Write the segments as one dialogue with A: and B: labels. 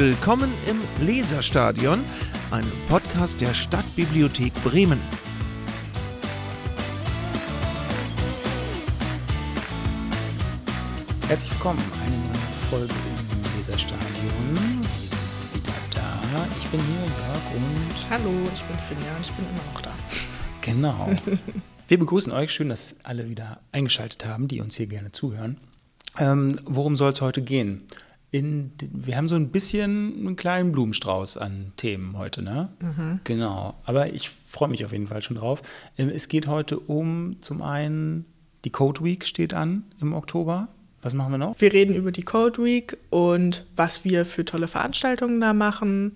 A: Willkommen im Leserstadion, einem Podcast der Stadtbibliothek Bremen.
B: Herzlich willkommen, eine neue Folge im Leserstadion. Wir sind wieder da. Ich bin hier, Jörg, und.
C: Hallo, ich bin Finja und ich bin immer noch da.
B: Genau. Wir begrüßen euch. Schön, dass alle wieder eingeschaltet haben, die uns hier gerne zuhören. Ähm, worum soll es heute gehen? In, wir haben so ein bisschen einen kleinen Blumenstrauß an Themen heute, ne? Mhm. Genau. Aber ich freue mich auf jeden Fall schon drauf. Ähm, es geht heute um zum einen die Code Week steht an im Oktober. Was machen wir noch?
C: Wir reden über die Code Week und was wir für tolle Veranstaltungen da machen.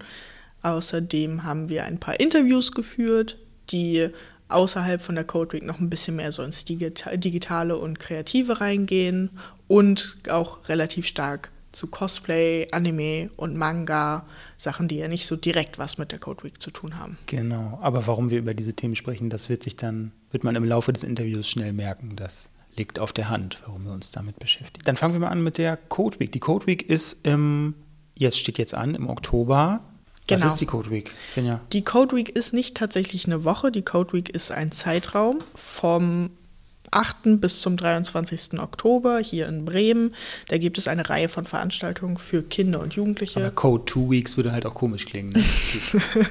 C: Außerdem haben wir ein paar Interviews geführt, die außerhalb von der Code Week noch ein bisschen mehr so ins Digitale und Kreative reingehen und auch relativ stark zu Cosplay, Anime und Manga, Sachen, die ja nicht so direkt was mit der Code Week zu tun haben.
B: Genau, aber warum wir über diese Themen sprechen, das wird sich dann, wird man im Laufe des Interviews schnell merken. Das liegt auf der Hand, warum wir uns damit beschäftigen. Dann fangen wir mal an mit der Code Week. Die Code Week ist im, jetzt steht jetzt an, im Oktober. Genau. Was ist die Code Week?
C: Finja? Die Code Week ist nicht tatsächlich eine Woche. Die Code Week ist ein Zeitraum vom 8. bis zum 23. Oktober hier in Bremen. Da gibt es eine Reihe von Veranstaltungen für Kinder und Jugendliche.
B: Aber Code Two Weeks würde halt auch komisch klingen. Ne?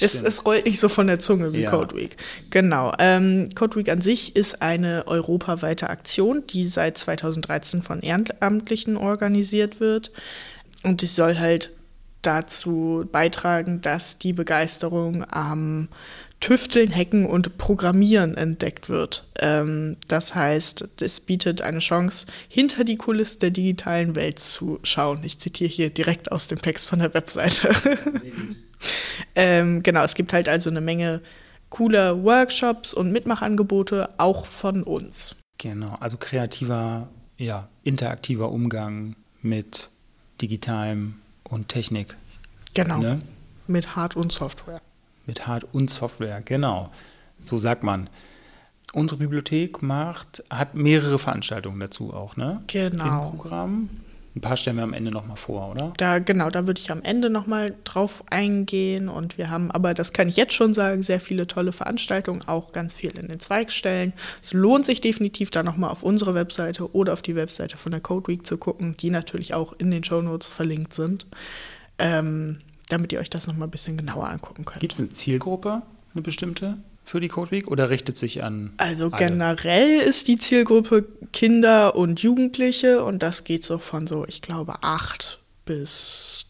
C: es, es, rollt nicht so von der Zunge wie ja. Code Week. Genau. Ähm, Code Week an sich ist eine europaweite Aktion, die seit 2013 von Ehrenamtlichen organisiert wird. Und die soll halt dazu beitragen, dass die Begeisterung am Tüfteln, Hacken und Programmieren entdeckt wird. Ähm, das heißt, es bietet eine Chance, hinter die Kulissen der digitalen Welt zu schauen. Ich zitiere hier direkt aus dem Text von der Webseite. ähm, genau, es gibt halt also eine Menge cooler Workshops und Mitmachangebote, auch von uns.
B: Genau, also kreativer, ja, interaktiver Umgang mit digitalem und Technik.
C: Genau. Ne? Mit Hard- und Software.
B: Mit Hard- und Software, genau. So sagt man. Unsere Bibliothek macht, hat mehrere Veranstaltungen dazu auch, ne?
C: Genau.
B: Im Programm. Ein paar stellen wir am Ende nochmal vor, oder?
C: Da, genau, da würde ich am Ende nochmal drauf eingehen. Und wir haben, aber das kann ich jetzt schon sagen, sehr viele tolle Veranstaltungen, auch ganz viel in den Zweigstellen. Es lohnt sich definitiv, da nochmal auf unsere Webseite oder auf die Webseite von der Code Week zu gucken, die natürlich auch in den Show Notes verlinkt sind. Ähm, damit ihr euch das nochmal ein bisschen genauer angucken könnt.
B: Gibt es eine Zielgruppe, eine bestimmte? für die Code Week oder richtet sich an?
C: Also alle? generell ist die Zielgruppe Kinder und Jugendliche und das geht so von so, ich glaube, 8 bis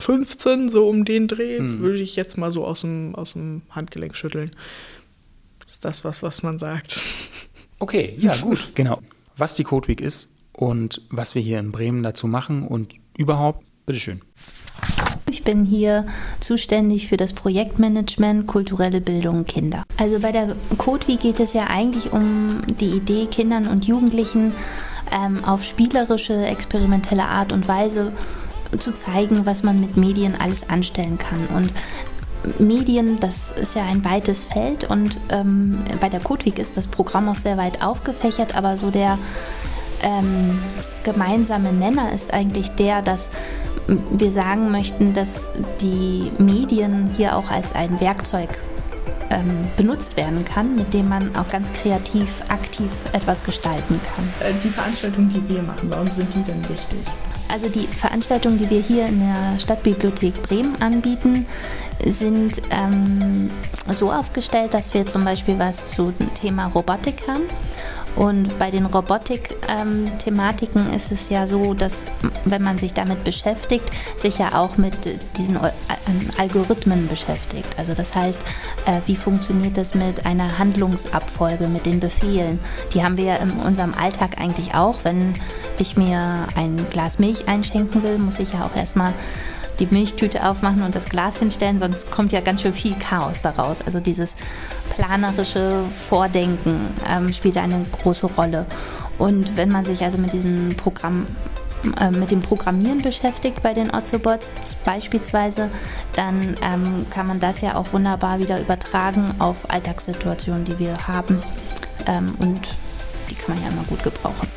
C: 15, so um den Dreh, hm. würde ich jetzt mal so aus dem, aus dem Handgelenk schütteln. Ist das was, was man sagt?
B: Okay, ja, gut. genau. Was die Code Week ist und was wir hier in Bremen dazu machen und überhaupt, bitteschön.
D: Ich bin hier zuständig für das Projektmanagement kulturelle Bildung Kinder. Also bei der CodeWi geht es ja eigentlich um die Idee, Kindern und Jugendlichen ähm, auf spielerische, experimentelle Art und Weise zu zeigen, was man mit Medien alles anstellen kann. Und Medien, das ist ja ein weites Feld und ähm, bei der CodeWeek ist das Programm auch sehr weit aufgefächert, aber so der ähm, gemeinsame Nenner ist eigentlich der, dass wir sagen möchten, dass die Medien hier auch als ein Werkzeug ähm, benutzt werden kann, mit dem man auch ganz kreativ, aktiv etwas gestalten kann.
C: Äh, die Veranstaltungen, die wir machen, warum sind die denn wichtig?
D: Also die Veranstaltungen, die wir hier in der Stadtbibliothek Bremen anbieten, sind ähm, so aufgestellt, dass wir zum Beispiel was zum Thema Robotik haben und bei den Robotik-Thematiken ähm, ist es ja so, dass wenn man sich damit beschäftigt, sich ja auch mit diesen äh, Algorithmen beschäftigt. Also das heißt, äh, wie funktioniert das mit einer Handlungsabfolge, mit den Befehlen? Die haben wir ja in unserem Alltag eigentlich auch. Wenn ich mir ein Glas Milch einschenken will, muss ich ja auch erstmal die Milchtüte aufmachen und das Glas hinstellen, sonst kommt ja ganz schön viel Chaos daraus. Also dieses planerische Vordenken ähm, spielt eine große Rolle. Und wenn man sich also mit diesem Programm äh, mit dem Programmieren beschäftigt bei den Ozobots beispielsweise, dann ähm, kann man das ja auch wunderbar wieder übertragen auf Alltagssituationen, die wir haben. Ähm, und die kann man ja immer gut gebrauchen.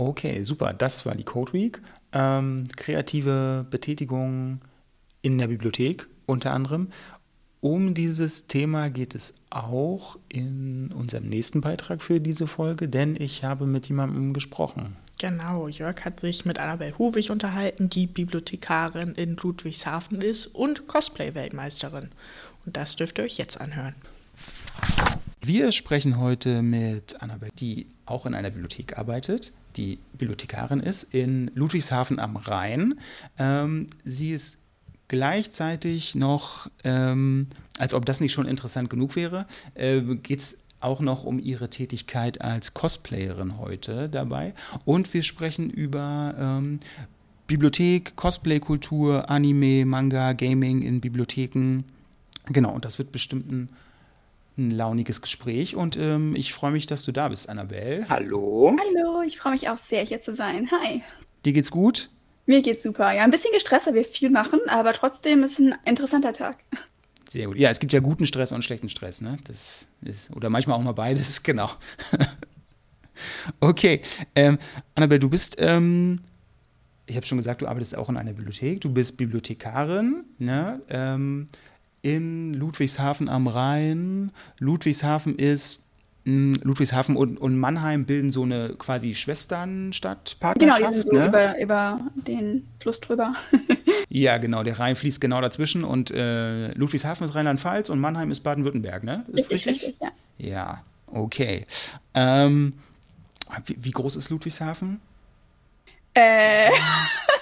B: Okay, super. Das war die Code Week. Ähm, kreative Betätigung in der Bibliothek unter anderem. Um dieses Thema geht es auch in unserem nächsten Beitrag für diese Folge, denn ich habe mit jemandem gesprochen.
C: Genau, Jörg hat sich mit Annabel Howig unterhalten, die Bibliothekarin in Ludwigshafen ist und Cosplay-Weltmeisterin. Und das dürft ihr euch jetzt anhören.
B: Wir sprechen heute mit Annabel, die auch in einer Bibliothek arbeitet, die Bibliothekarin ist in Ludwigshafen am Rhein. Ähm, sie ist gleichzeitig noch, ähm, als ob das nicht schon interessant genug wäre, äh, geht es auch noch um ihre Tätigkeit als Cosplayerin heute dabei. Und wir sprechen über ähm, Bibliothek, Cosplay-Kultur, Anime, Manga, Gaming in Bibliotheken. Genau, und das wird bestimmt ein, ein launiges Gespräch. Und ähm, ich freue mich, dass du da bist, Annabelle. Hallo.
E: Hallo, ich freue mich auch sehr, hier zu sein. Hi.
B: Dir geht's gut?
E: Mir geht's super. Ja, ein bisschen gestresst, weil wir viel machen, aber trotzdem ist es ein interessanter Tag.
B: Sehr gut. Ja, es gibt ja guten Stress und schlechten Stress, ne? Das ist, oder manchmal auch mal beides, genau. okay. Ähm, Annabelle, du bist, ähm, ich habe schon gesagt, du arbeitest auch in einer Bibliothek. Du bist Bibliothekarin, ne? Ähm, in Ludwigshafen am Rhein. Ludwigshafen ist Ludwigshafen und, und, Mannheim bilden so eine quasi Schwesternstadtpartnerschaft.
E: Genau, die sind so ne? über, über den Fluss drüber.
B: ja, genau, der Rhein fließt genau dazwischen und äh, Ludwigshafen ist Rheinland-Pfalz und Mannheim ist Baden-Württemberg, ne?
E: Ist richtig, richtig? richtig,
B: ja. Ja, okay. Ähm, wie, wie, groß ist Ludwigshafen?
E: Äh,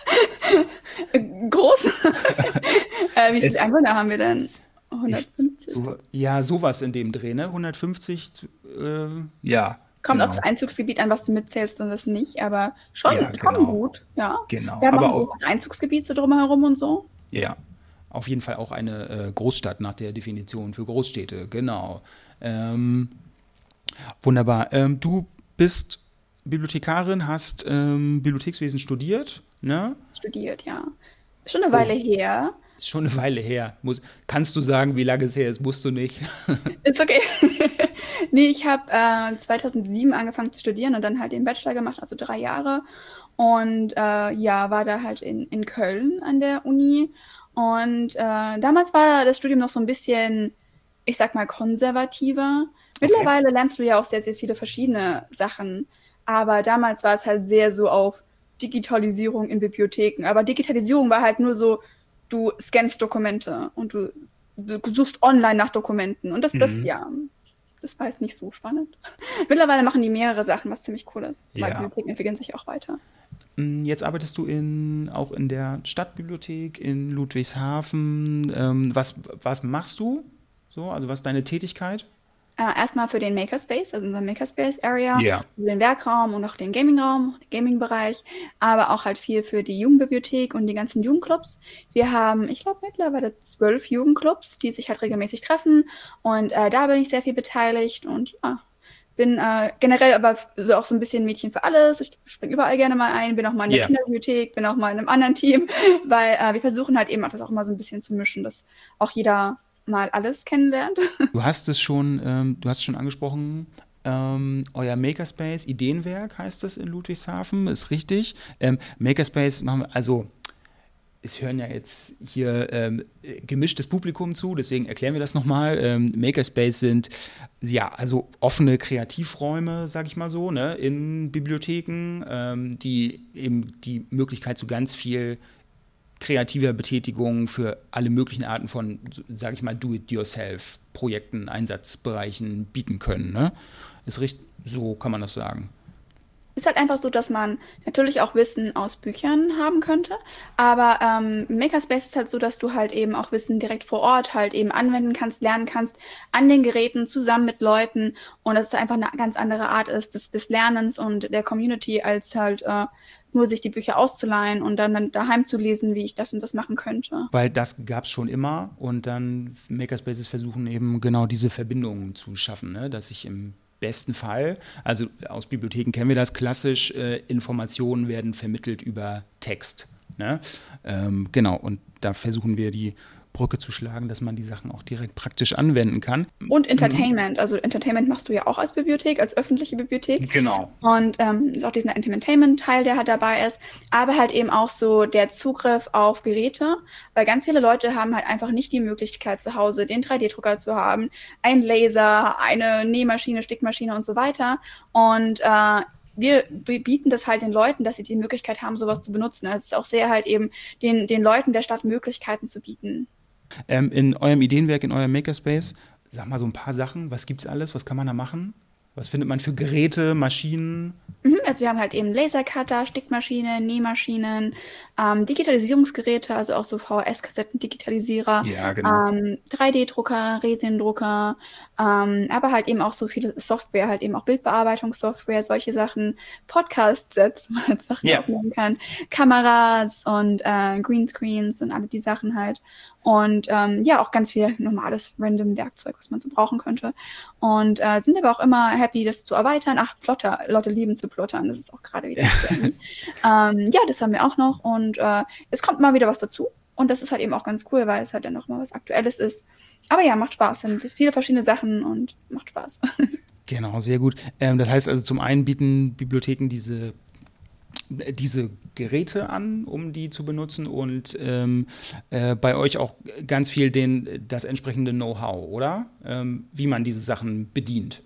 E: groß? äh, wie viele Einwohner haben wir denn? 150?
B: So, ja, sowas in dem Dreh, ne? 150, äh, ja.
E: Kommt genau. aufs Einzugsgebiet an, was du mitzählst und was nicht, aber schon, ja, schon
B: genau.
E: gut, ja.
B: Genau.
E: Wir haben aber auch ein Einzugsgebiet so drumherum und so.
B: Ja, auf jeden Fall auch eine äh, Großstadt nach der Definition für Großstädte, genau. Ähm, wunderbar. Ähm, du bist Bibliothekarin, hast ähm, Bibliothekswesen studiert, ne?
E: Studiert, ja. Schon eine Weile oh. her.
B: Ist schon eine Weile her. Muss, kannst du sagen, wie lange es her ist? Musst du nicht.
E: ist okay. nee, ich habe äh, 2007 angefangen zu studieren und dann halt den Bachelor gemacht, also drei Jahre. Und äh, ja, war da halt in, in Köln an der Uni. Und äh, damals war das Studium noch so ein bisschen, ich sag mal, konservativer. Mittlerweile okay. lernst du ja auch sehr, sehr viele verschiedene Sachen. Aber damals war es halt sehr so auf Digitalisierung in Bibliotheken. Aber Digitalisierung war halt nur so, du scannst Dokumente und du, du suchst online nach Dokumenten. Und das, mhm. das, ja, das war jetzt nicht so spannend. Mittlerweile machen die mehrere Sachen, was ziemlich cool ist. Ja. Weil Bibliotheken entwickeln sich auch weiter.
B: Mm, jetzt arbeitest du in, auch in der Stadtbibliothek in Ludwigshafen. Ähm, was, was machst du so? Also was ist deine Tätigkeit?
E: Äh, erstmal für den Makerspace, also unser Makerspace Area,
B: yeah.
E: den Werkraum und auch den Gamingraum, den Gaming-Bereich, aber auch halt viel für die Jugendbibliothek und die ganzen Jugendclubs. Wir haben, ich glaube, mittlerweile zwölf Jugendclubs, die sich halt regelmäßig treffen und äh, da bin ich sehr viel beteiligt und ja, bin äh, generell aber so auch so ein bisschen Mädchen für alles. Ich springe überall gerne mal ein, bin auch mal in der yeah. Kinderbibliothek, bin auch mal in einem anderen Team, weil äh, wir versuchen halt eben auch das auch mal so ein bisschen zu mischen, dass auch jeder mal alles kennenlernt.
B: Du hast es schon, ähm, du hast schon angesprochen, ähm, euer Makerspace, Ideenwerk heißt das in Ludwigshafen, ist richtig. Ähm, Makerspace machen wir, also es hören ja jetzt hier ähm, gemischtes Publikum zu, deswegen erklären wir das nochmal. Ähm, Makerspace sind ja also offene Kreativräume, sag ich mal so, ne, in Bibliotheken, ähm, die eben die Möglichkeit zu ganz viel kreativer Betätigung für alle möglichen Arten von, sage ich mal, Do-it-yourself-Projekten, Einsatzbereichen bieten können. Ne? Ist richtig, so kann man das sagen.
E: Ist halt einfach so, dass man natürlich auch Wissen aus Büchern haben könnte, aber ähm, Makerspace ist halt so, dass du halt eben auch Wissen direkt vor Ort halt eben anwenden kannst, lernen kannst, an den Geräten, zusammen mit Leuten und dass es einfach eine ganz andere Art ist des, des Lernens und der Community als halt äh, nur sich die Bücher auszuleihen und dann, dann daheim zu lesen, wie ich das und das machen könnte.
B: Weil das gab es schon immer und dann Makerspaces versuchen eben genau diese Verbindungen zu schaffen, ne? dass ich im besten Fall, also aus Bibliotheken kennen wir das klassisch, äh, Informationen werden vermittelt über Text. Ne? Ähm, genau, und da versuchen wir die Brücke zu schlagen, dass man die Sachen auch direkt praktisch anwenden kann.
E: Und Entertainment. Also Entertainment machst du ja auch als Bibliothek, als öffentliche Bibliothek.
B: Genau.
E: Und ähm, ist auch diesen Entertainment-Teil, der halt dabei ist. Aber halt eben auch so der Zugriff auf Geräte, weil ganz viele Leute haben halt einfach nicht die Möglichkeit zu Hause den 3D-Drucker zu haben, einen Laser, eine Nähmaschine, Stickmaschine und so weiter. Und äh, wir bieten das halt den Leuten, dass sie die Möglichkeit haben, sowas zu benutzen. Also es ist auch sehr halt eben den, den Leuten der Stadt Möglichkeiten zu bieten.
B: Ähm, in eurem Ideenwerk, in eurem Makerspace, sag mal so ein paar Sachen. Was gibt's alles? Was kann man da machen? Was findet man für Geräte, Maschinen?
E: Mhm, also wir haben halt eben Lasercutter, Stickmaschinen, Nähmaschinen, ähm, Digitalisierungsgeräte, also auch so VHS-Kassetten-Digitalisierer,
B: ja, genau.
E: ähm, 3D-Drucker, Resindrucker, ähm, aber halt eben auch so viele Software, halt eben auch Bildbearbeitungssoftware, solche Sachen, Podcast-Sets, wo man halt Sachen
B: Ja.
E: aufnehmen kann, Kameras und äh, Greenscreens und alle die Sachen halt. Und ähm, ja, auch ganz viel normales random Werkzeug, was man so brauchen könnte. Und äh, sind aber auch immer happy, das zu erweitern. Ach, Plotter, Leute lieben zu plottern, das ist auch gerade wieder. ähm, ja, das haben wir auch noch. Und äh, es kommt mal wieder was dazu. Und das ist halt eben auch ganz cool, weil es halt dann noch mal was Aktuelles ist. Aber ja, macht Spaß. Sind viele verschiedene Sachen und macht Spaß.
B: Genau, sehr gut. Ähm, das heißt also, zum einen bieten Bibliotheken diese, diese Geräte an, um die zu benutzen und ähm, äh, bei euch auch ganz viel den, das entsprechende Know-how, oder? Ähm, wie man diese Sachen bedient.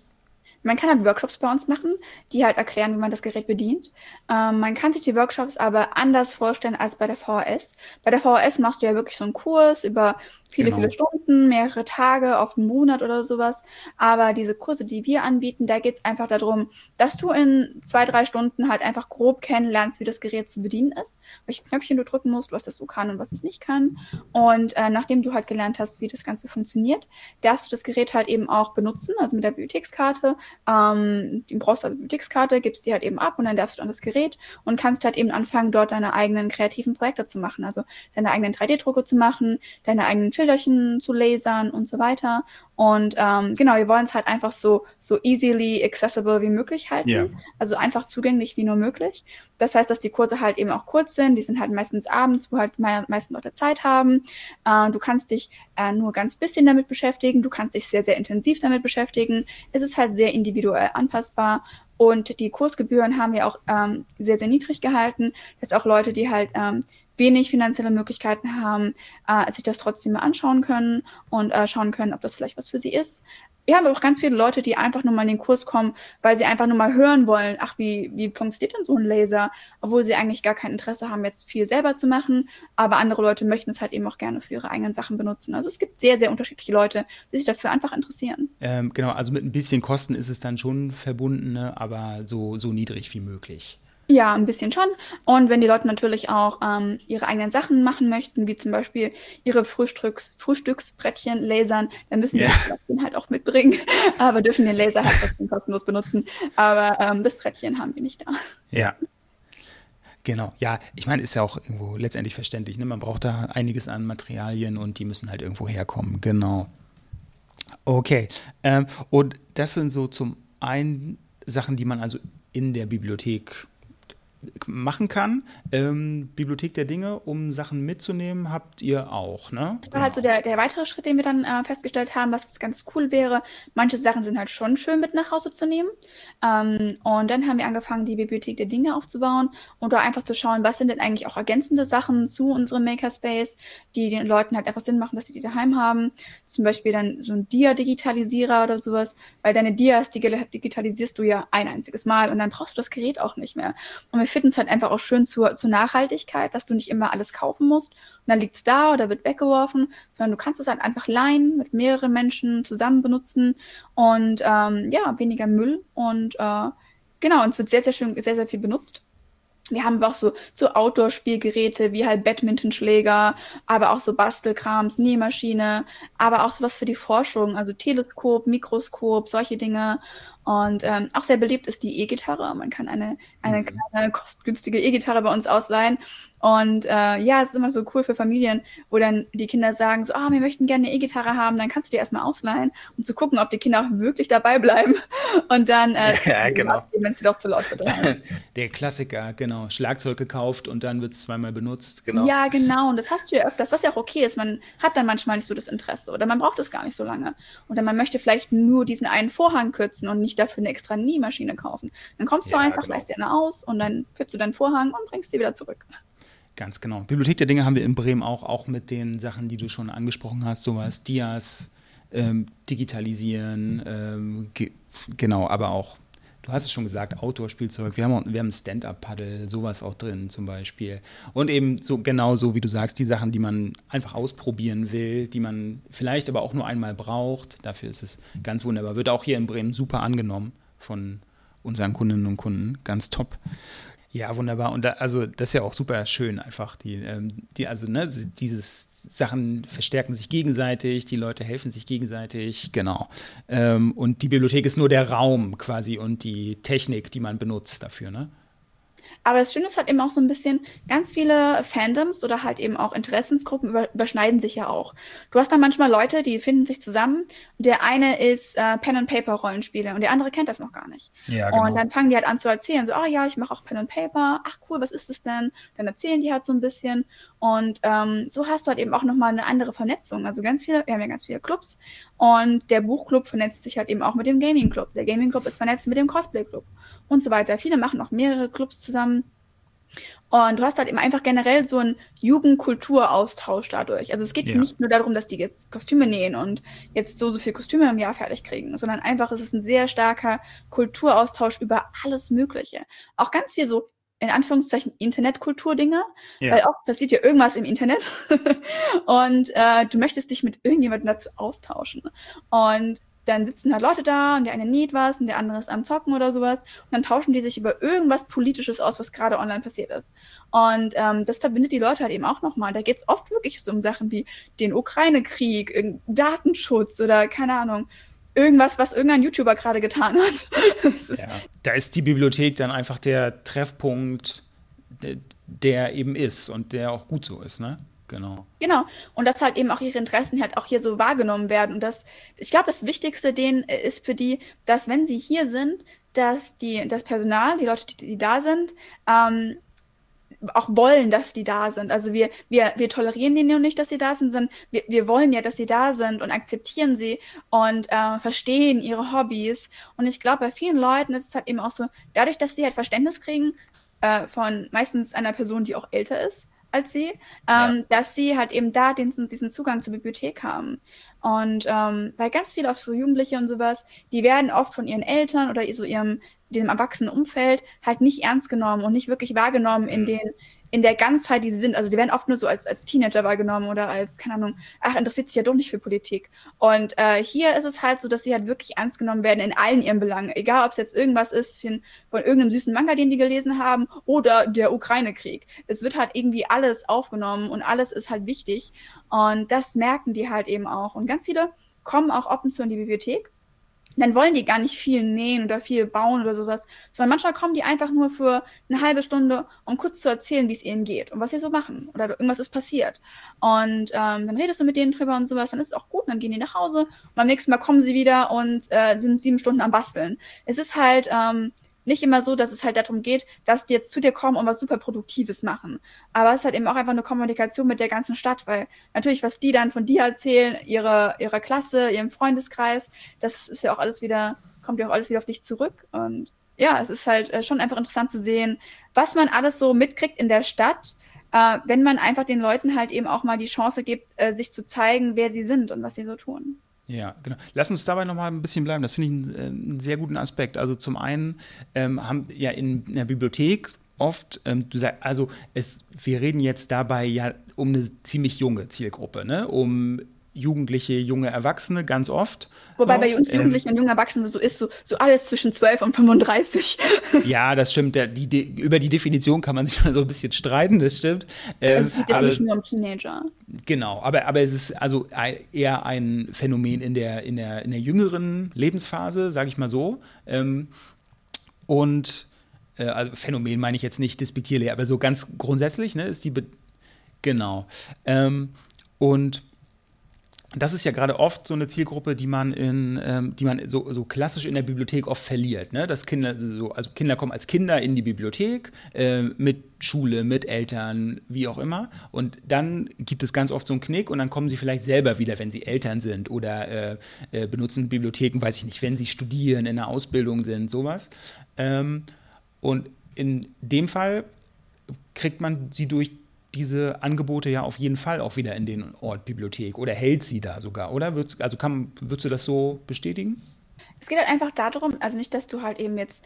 E: Man kann halt Workshops bei uns machen, die halt erklären, wie man das Gerät bedient. Ähm, man kann sich die Workshops aber anders vorstellen als bei der VHS. Bei der VHS machst du ja wirklich so einen Kurs über viele,
B: Genau.
E: viele Stunden, mehrere Tage, oft einen Monat oder sowas. Aber diese Kurse, die wir anbieten, da geht es einfach darum, dass du in zwei, drei Stunden halt einfach grob kennenlernst, wie das Gerät zu bedienen ist, welche Knöpfchen du drücken musst, was das so kann und was es nicht kann. Und äh, nachdem du halt gelernt hast, wie das Ganze funktioniert, darfst du das Gerät halt eben auch benutzen, also mit der Bibliothekskarte. Ähm, du brauchst also eine Bibliothekskarte, gibst die halt eben ab und dann darfst du an das Gerät und kannst halt eben anfangen, dort deine eigenen kreativen Projekte zu machen. Also deine eigenen 3D-Drucke zu machen, deine eigenen Schilderchen zu lasern und so weiter. Und ähm, genau, wir wollen es halt einfach so, so easily accessible wie möglich halten.
B: Ja.
E: Also einfach zugänglich wie nur möglich. Das heißt, dass die Kurse halt eben auch kurz sind. Die sind halt meistens abends, wo halt mei meisten Leute Zeit haben. Äh, du kannst dich äh, nur ganz bisschen damit beschäftigen. Du kannst dich sehr, sehr intensiv damit beschäftigen. Es ist halt sehr individuell anpassbar. Und die Kursgebühren haben wir auch ähm, sehr, sehr niedrig gehalten, dass auch Leute, die halt ähm, wenig finanzielle Möglichkeiten haben, äh, sich das trotzdem mal anschauen können und äh, schauen können, ob das vielleicht was für sie ist. Wir haben auch ganz viele Leute, die einfach nur mal in den Kurs kommen, weil sie einfach nur mal hören wollen, ach, wie, wie funktioniert denn so ein Laser, obwohl sie eigentlich gar kein Interesse haben, jetzt viel selber zu machen. Aber andere Leute möchten es halt eben auch gerne für ihre eigenen Sachen benutzen. Also es gibt sehr, sehr unterschiedliche Leute, die sich dafür einfach interessieren.
B: Ähm, genau, also mit ein bisschen Kosten ist es dann schon verbunden, ne, aber so, so niedrig wie möglich.
E: Ja, ein bisschen schon. Und wenn die Leute natürlich auch ähm, ihre eigenen Sachen machen möchten, wie zum Beispiel ihre Frühstücks Frühstücksbrettchen lasern, dann müssen sie
B: Ja.
E: das Brettchen halt auch mitbringen, aber dürfen den Laser halt trotzdem kostenlos benutzen. Aber ähm, das Brettchen haben wir nicht da.
B: Ja. Genau, ja, ich meine, ist ja auch irgendwo letztendlich verständlich. Ne? Man braucht da einiges an Materialien und die müssen halt irgendwo herkommen. Genau. Okay. Ähm, und das sind so zum einen Sachen, die man also in der Bibliothek machen kann. Ähm, Bibliothek der Dinge, um Sachen mitzunehmen, habt ihr auch, ne?
E: Das war halt so der, der weitere Schritt, den wir dann äh, festgestellt haben, was ganz cool wäre. Manche Sachen sind halt schon schön mit nach Hause zu nehmen. Ähm, und dann haben wir angefangen, die Bibliothek der Dinge aufzubauen und da einfach zu schauen, was sind denn eigentlich auch ergänzende Sachen zu unserem Makerspace, die den Leuten halt einfach Sinn machen, dass sie die daheim haben. Zum Beispiel dann so ein Dia-Digitalisierer oder sowas, weil deine Dias digitalisierst du ja ein einziges Mal und dann brauchst du das Gerät auch nicht mehr. Und wir finden es halt einfach auch schön zur, zur Nachhaltigkeit, dass du nicht immer alles kaufen musst und dann liegt es da oder wird weggeworfen, sondern du kannst es halt einfach leihen, mit mehreren Menschen zusammen benutzen und ähm, ja, weniger Müll und äh, genau, und es wird sehr, sehr schön, sehr, sehr viel benutzt. Wir haben auch so, so Outdoor-Spielgeräte wie halt Badmintonschläger, aber auch so Bastelkrams, Nähmaschine, aber auch sowas für die Forschung, also Teleskop, Mikroskop, solche Dinge. Und ähm, auch sehr beliebt ist die E-Gitarre. Man kann eine, eine mhm. kleine kostgünstige E-Gitarre bei uns ausleihen. Und äh, ja, es ist immer so cool für Familien, wo dann die Kinder sagen, so, ah, wir möchten gerne eine E-Gitarre haben, dann kannst du die erstmal ausleihen, um zu gucken, ob die Kinder auch wirklich dabei bleiben. Und dann, äh,
B: ja, genau.
E: wenn sie doch zu laut wird.
B: Der Klassiker, genau. Schlagzeug gekauft und dann wird es zweimal benutzt, genau.
E: Ja, genau. Und das hast du ja öfters, was ja auch okay ist. Man hat dann manchmal nicht so das Interesse oder man braucht es gar nicht so lange. Oder man möchte vielleicht nur diesen einen Vorhang kürzen und nicht dafür eine extra Nähmaschine kaufen. Dann kommst du ja, einfach, genau. leist dir eine aus und dann kürzt du deinen Vorhang und bringst sie wieder zurück.
B: Ganz genau. Bibliothek der Dinge haben wir in Bremen auch, auch mit den Sachen, die du schon angesprochen hast, sowas, Dias, ähm, digitalisieren, ähm, ge genau, aber auch, du hast es schon gesagt, Outdoor-Spielzeug, wir haben, wir haben Stand-Up-Paddle, sowas auch drin zum Beispiel. Und eben so genau so, wie du sagst, die Sachen, die man einfach ausprobieren will, die man vielleicht aber auch nur einmal braucht, dafür ist es ganz wunderbar. Wird auch hier in Bremen super angenommen von unseren Kundinnen und Kunden, ganz top. Ja, wunderbar. Und da, also das ist ja auch super schön einfach. Die, ähm, die, also, ne, dieses Sachen verstärken sich gegenseitig, die Leute helfen sich gegenseitig, genau. Ähm, und die Bibliothek ist nur der Raum quasi und die Technik, die man benutzt dafür, ne?
E: Aber das Schöne ist halt eben auch so ein bisschen, ganz viele Fandoms oder halt eben auch Interessensgruppen über, überschneiden sich ja auch. Du hast dann manchmal Leute, die finden sich zusammen. Der eine ist äh, Pen and Paper Rollenspiele und der andere kennt das noch gar nicht. Ja, genau. Und dann fangen die halt an zu erzählen, so, oh ja, ich mache auch Pen and Paper. Ach cool, was ist das denn? Dann erzählen die halt so ein bisschen. Und ähm, so hast du halt eben auch nochmal eine andere Vernetzung. Also ganz viele, wir haben ja ganz viele Clubs. Und der Buchclub vernetzt sich halt eben auch mit dem Gaming Club. Der Gaming Club ist vernetzt mit dem Cosplay Club und so weiter. Viele machen auch mehrere Clubs zusammen. Und du hast halt eben einfach generell so einen Jugendkulturaustausch dadurch. Also es geht ja. nicht nur darum, dass die jetzt Kostüme nähen und jetzt so so viele Kostüme im Jahr fertig kriegen, sondern einfach es ist ein sehr starker Kulturaustausch über alles Mögliche. Auch ganz viel so in Anführungszeichen Internetkultur-Dinge, ja. weil oft passiert ja irgendwas im Internet und äh, du möchtest dich mit irgendjemandem dazu austauschen. Und dann sitzen halt Leute da und der eine näht was und der andere ist am Zocken oder sowas. Und dann tauschen die sich über irgendwas Politisches aus, was gerade online passiert ist. Und ähm, das verbindet die Leute halt eben auch nochmal. Da geht es oft wirklich so um Sachen wie den Ukraine-Krieg, Datenschutz oder keine Ahnung, irgendwas, was irgendein YouTuber gerade getan hat.
B: ja, da ist die Bibliothek dann einfach der Treffpunkt, der, der eben ist und der auch gut so ist, ne? Genau.
E: Genau. Und dass halt eben auch ihre Interessen halt auch hier so wahrgenommen werden. Und das, ich glaube, das Wichtigste denen äh, ist für die, dass wenn sie hier sind, dass die, das Personal, die Leute, die, die da sind, ähm, auch wollen, dass die da sind. Also wir, wir, wir tolerieren die nur nicht, dass sie da sind, sondern wir, wir wollen ja, dass sie da sind und akzeptieren sie und äh, verstehen ihre Hobbys. Und ich glaube, bei vielen Leuten ist es halt eben auch so, dadurch, dass sie halt Verständnis kriegen äh, von meistens einer Person, die auch älter ist, als sie, ähm, ja. dass sie halt eben da den, diesen Zugang zur Bibliothek haben. Und ähm, weil ganz viele auch so Jugendliche und sowas, die werden oft von ihren Eltern oder so ihrem diesem erwachsenen Umfeld halt nicht ernst genommen und nicht wirklich wahrgenommen in mhm. den in der Ganzheit, die sie sind. Also die werden oft nur so als, als Teenager wahrgenommen oder als, keine Ahnung, ach, interessiert sich ja doch nicht für Politik. Und äh, hier ist es halt so, dass sie halt wirklich ernst genommen werden in allen ihren Belangen. Egal, ob es jetzt irgendwas ist von, von irgendeinem süßen Manga, den die gelesen haben, oder der Ukraine-Krieg. Es wird halt irgendwie alles aufgenommen und alles ist halt wichtig. Und das merken die halt eben auch. Und ganz viele kommen auch ab zu in die Bibliothek dann wollen die gar nicht viel nähen oder viel bauen oder sowas, sondern manchmal kommen die einfach nur für eine halbe Stunde, um kurz zu erzählen, wie es ihnen geht und was sie so machen oder irgendwas ist passiert. Und ähm, dann redest du mit denen drüber und sowas, dann ist es auch gut, dann gehen die nach Hause und beim nächsten Mal kommen sie wieder und äh, sind sieben Stunden am Basteln. Es ist halt ähm, nicht immer so, dass es halt darum geht, dass die jetzt zu dir kommen und was super Produktives machen. Aber es ist halt eben auch einfach eine Kommunikation mit der ganzen Stadt, weil natürlich, was die dann von dir erzählen, ihre, ihrer Klasse, ihrem Freundeskreis, das ist ja auch alles wieder, kommt ja auch alles wieder auf dich zurück. Und ja, es ist halt äh, schon einfach interessant zu sehen, was man alles so mitkriegt in der Stadt, äh, wenn man einfach den Leuten halt eben auch mal die Chance gibt, äh, sich zu zeigen, wer sie sind und was sie so tun.
B: Ja, genau. Lass uns dabei noch mal ein bisschen bleiben. Das finde ich einen, äh, einen, sehr guten Aspekt. Also zum einen ähm, haben ja in, in der Bibliothek oft, ähm, du sagst, also es, wir reden jetzt dabei ja um eine ziemlich junge Zielgruppe, ne? um Jugendliche, junge Erwachsene, ganz oft.
E: Wobei so, bei uns Jugendlichen ähm, und jungen Erwachsenen so ist, so, so alles zwischen 12 und 35.
B: Ja, das stimmt. Der, die, die, über die Definition kann man sich mal so ein bisschen streiten, das stimmt.
E: Ähm, es geht jetzt nicht nur um Teenager.
B: Genau, aber, aber es ist also eher ein Phänomen in der, in der, in der jüngeren Lebensphase, sage ich mal so. Ähm, und äh, also Phänomen meine ich jetzt nicht despektierlich, aber so ganz grundsätzlich ne, ist die. Be genau. Ähm, und das ist ja gerade oft so eine Zielgruppe, die man in, ähm, die man so, so klassisch in der Bibliothek oft verliert. Ne? Dass Kinder, so, also Kinder kommen als Kinder in die Bibliothek äh, mit Schule, mit Eltern, wie auch immer. Und dann gibt es ganz oft so einen Knick und dann kommen sie vielleicht selber wieder, wenn sie Eltern sind oder äh, äh, benutzen Bibliotheken, weiß ich nicht, wenn sie studieren, in der Ausbildung sind, sowas. Ähm, und in dem Fall kriegt man sie durch diese Angebote ja auf jeden Fall auch wieder in den Ort Bibliothek oder hält sie da sogar, oder? Würdest, also kann, würdest du das so bestätigen?
E: Es geht halt einfach darum, also nicht, dass du halt eben jetzt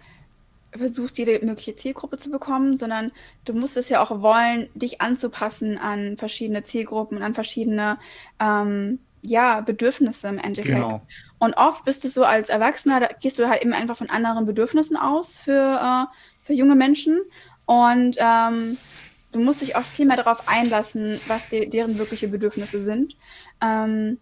E: versuchst, jede mögliche Zielgruppe zu bekommen, sondern du musst es ja auch wollen, dich anzupassen an verschiedene Zielgruppen, an verschiedene ähm, ja, Bedürfnisse im Endeffekt. Genau. Und oft bist du so als Erwachsener, da gehst du halt eben einfach von anderen Bedürfnissen aus für, äh, für junge Menschen. Und ähm, du musst dich auch viel mehr darauf einlassen, was de deren wirkliche Bedürfnisse sind. Ähm,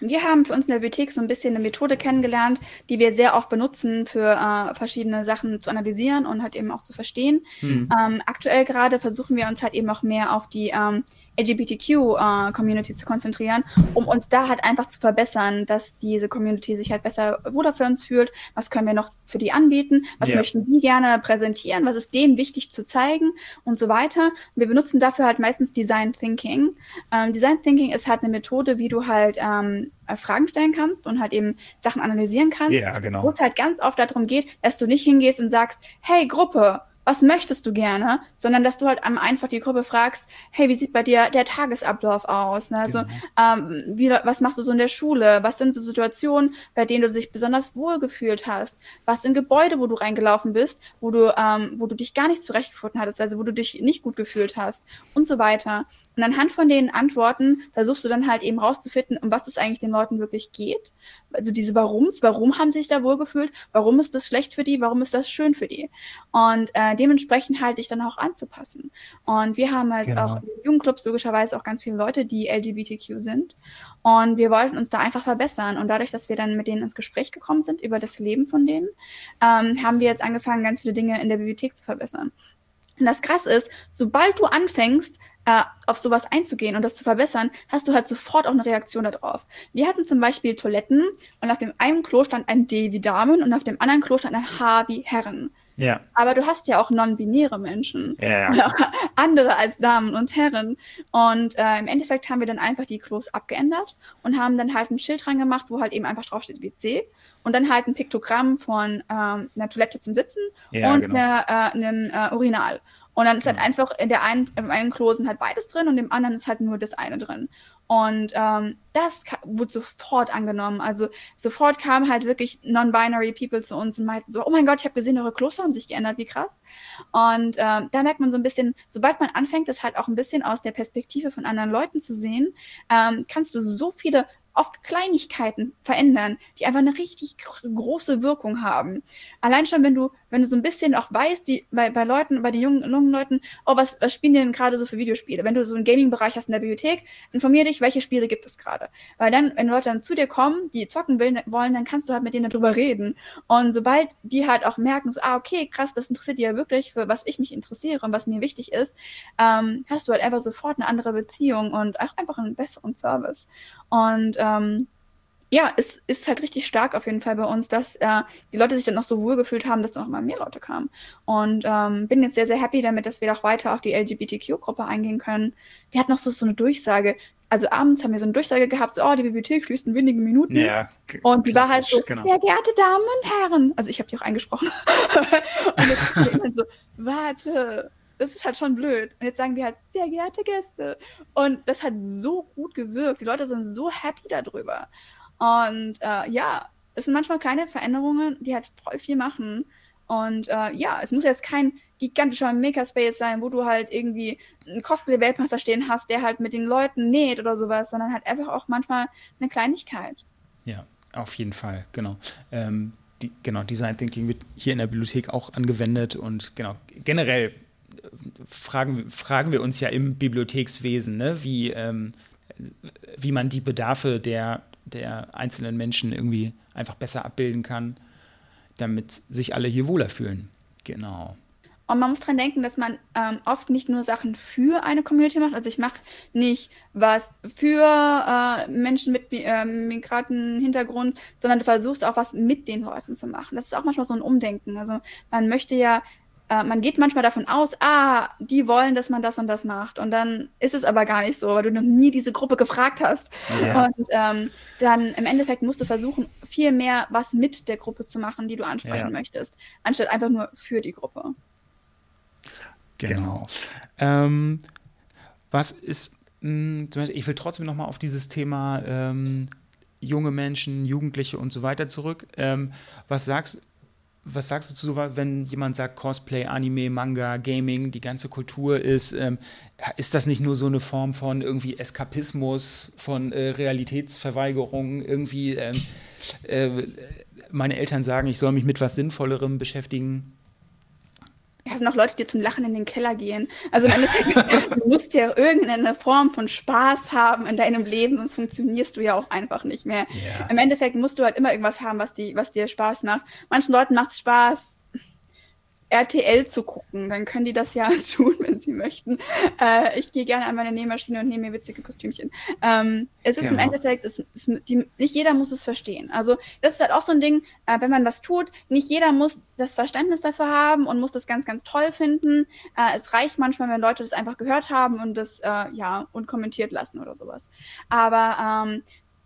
E: wir haben für uns in der Bibliothek so ein bisschen eine Methode kennengelernt, die wir sehr oft benutzen, für äh, verschiedene Sachen zu analysieren und halt eben auch zu verstehen. Mhm. Ähm, aktuell gerade versuchen wir uns halt eben auch mehr auf die ähm, LGBTQ-Community äh, zu konzentrieren, um uns da halt einfach zu verbessern, dass diese Community sich halt besser wohler für uns fühlt. Was können wir noch für die anbieten? Was yeah. möchten die gerne präsentieren? Was ist denen wichtig zu zeigen? Und so weiter. Wir benutzen dafür halt meistens Design Thinking. Ähm, Design Thinking ist halt eine Methode, wie du halt ähm, äh, Fragen stellen kannst und halt eben Sachen analysieren kannst.
B: Ja, genau.
E: Wo es halt ganz oft darum geht, dass du nicht hingehst und sagst, hey Gruppe, was möchtest du gerne, sondern dass du halt einfach die Gruppe fragst, hey, wie sieht bei dir der Tagesablauf aus? Ne? Also, genau. ähm, wie, was machst du so in der Schule? Was sind so Situationen, bei denen du dich besonders wohl gefühlt hast? Was sind Gebäude, wo du reingelaufen bist, wo du, ähm, wo du dich gar nicht zurechtgefunden hattest, also wo du dich nicht gut gefühlt hast und so weiter. Und anhand von den Antworten versuchst du dann halt eben rauszufinden, um was es eigentlich den Leuten wirklich geht. Also diese Warums, warum haben sie sich da wohlgefühlt? Warum ist das schlecht für die? Warum ist das schön für die? Und äh, dementsprechend halt dich dann auch anzupassen. Und wir haben halt genau. auch Jugendclubs logischerweise auch ganz viele Leute, die LGBTQ sind. Und wir wollten uns da einfach verbessern. Und dadurch, dass wir dann mit denen ins Gespräch gekommen sind über das Leben von denen, ähm, haben wir jetzt angefangen, ganz viele Dinge in der Bibliothek zu verbessern. Und das krass ist, sobald du anfängst, äh, auf sowas einzugehen und das zu verbessern, hast du halt sofort auch eine Reaktion darauf. Wir hatten zum Beispiel Toiletten und auf dem einen Klo stand ein D wie Damen und auf dem anderen Klo stand ein H wie Herren.
B: Ja.
E: Aber du hast ja auch non-binäre Menschen.
B: Ja. ja.
E: andere als Damen und Herren. Und äh, im Endeffekt haben wir dann einfach die Klos abgeändert und haben dann halt ein Schild dran gemacht, wo halt eben einfach draufsteht WC. Und dann halt ein Piktogramm von ähm, einer Toilette zum Sitzen ja, und genau. einer, äh, einem äh, Urinal. Und dann ist halt einfach in der einen, im einen Klo sind halt beides drin und im anderen ist halt nur das eine drin. Und ähm, das wurde sofort angenommen. Also sofort kamen halt wirklich non-binary People zu uns und meinten so, oh mein Gott, ich habe gesehen, eure Klos haben sich geändert, wie krass. Und ähm, da merkt man so ein bisschen, sobald man anfängt, das halt auch ein bisschen aus der Perspektive von anderen Leuten zu sehen, ähm, kannst du so viele oft Kleinigkeiten verändern, die einfach eine richtig große Wirkung haben. Allein schon, wenn du, wenn du so ein bisschen auch weißt, die, bei, bei Leuten, bei den jungen, jungen Leuten, oh, was, was spielen die denn gerade so für Videospiele? Wenn du so einen Gaming-Bereich hast in der Bibliothek, informier dich, welche Spiele gibt es gerade. Weil dann, wenn Leute dann zu dir kommen, die zocken will, wollen, dann kannst du halt mit denen darüber reden. Und sobald die halt auch merken, so, ah, okay, krass, das interessiert die ja wirklich, für was ich mich interessiere und was mir wichtig ist, ähm, hast du halt einfach sofort eine andere Beziehung und auch einfach einen besseren Service. Und ähm, ja, es ist halt richtig stark auf jeden Fall bei uns, dass äh, die Leute sich dann noch so wohl gefühlt haben, dass noch mal mehr Leute kamen. Und ähm, bin jetzt sehr, sehr happy damit, dass wir auch weiter auf die LGBTQ-Gruppe eingehen können. Wir hatten noch so, so eine Durchsage. Also abends haben wir so eine Durchsage gehabt, so, oh, die Bibliothek schließt in wenigen Minuten.
B: Ja,
E: und die war halt so, genau. sehr geehrte Damen und Herren. Also ich habe die auch eingesprochen. und jetzt immer so, warte, das ist halt schon blöd. Und jetzt sagen wir halt, sehr geehrte Gäste. Und das hat so gut gewirkt. Die Leute sind so happy darüber. Und äh, ja, es sind manchmal kleine Veränderungen, die halt voll viel machen. Und äh, ja, es muss jetzt kein gigantischer Makerspace sein, wo du halt irgendwie einen Cosplay-Weltmeister stehen hast, der halt mit den Leuten näht oder sowas, sondern halt einfach auch manchmal eine Kleinigkeit.
B: Ja, auf jeden Fall, genau. Ähm, die, genau, Design Thinking wird hier in der Bibliothek auch angewendet und genau, generell äh, fragen, fragen wir uns ja im Bibliothekswesen, ne, wie, ähm, wie man die Bedarfe der, der einzelnen Menschen irgendwie einfach besser abbilden kann, damit sich alle hier wohler fühlen. Genau.
E: Und man muss dran denken, dass man ähm, oft nicht nur Sachen für eine Community macht. Also ich mache nicht was für äh, Menschen mit äh, Migrantenhintergrund, sondern du versuchst auch was mit den Leuten zu machen. Das ist auch manchmal so ein Umdenken. Also man möchte ja, äh, man geht manchmal davon aus, ah, die wollen, dass man das und das macht. Und dann ist es aber gar nicht so, weil du noch nie diese Gruppe gefragt hast. Ja. Und ähm, dann im Endeffekt musst du versuchen, viel mehr was mit der Gruppe zu machen, die du ansprechen ja. möchtest, anstatt einfach nur für die Gruppe.
B: Genau. genau. Ähm, was ist, mh, hm, ich will trotzdem nochmal auf dieses Thema ähm, junge Menschen, Jugendliche und so weiter zurück. Ähm, was sagst was sagst du zu, wenn jemand sagt Cosplay, Anime, Manga, Gaming, die ganze Kultur ist, ähm, ist das nicht nur so eine Form von irgendwie Eskapismus, von äh, Realitätsverweigerung, irgendwie ähm, äh, meine Eltern sagen, ich soll mich mit was Sinnvollerem beschäftigen?
E: Ja, sind auch Leute, die zum Lachen in den Keller gehen. Also im Endeffekt, du musst ja irgendeine Form von Spaß haben in deinem Leben, sonst funktionierst du ja auch einfach nicht mehr. Yeah. Im Endeffekt musst du halt immer irgendwas haben, was, die, was dir Spaß macht. Manchen Leuten macht es Spaß, RTL zu gucken. Dann können die das ja tun, wenn sie möchten. Äh, ich gehe gerne an meine Nähmaschine und nehme mir witzige Kostümchen. Ähm, es ist genau. im Endeffekt, es, es, die, nicht jeder muss es verstehen. Also das ist halt auch so ein Ding, äh, wenn man was tut, nicht jeder muss das Verständnis dafür haben und muss das ganz, ganz toll finden. Äh, es reicht manchmal, wenn Leute das einfach gehört haben und das äh, ja unkommentiert lassen oder sowas. Aber ähm,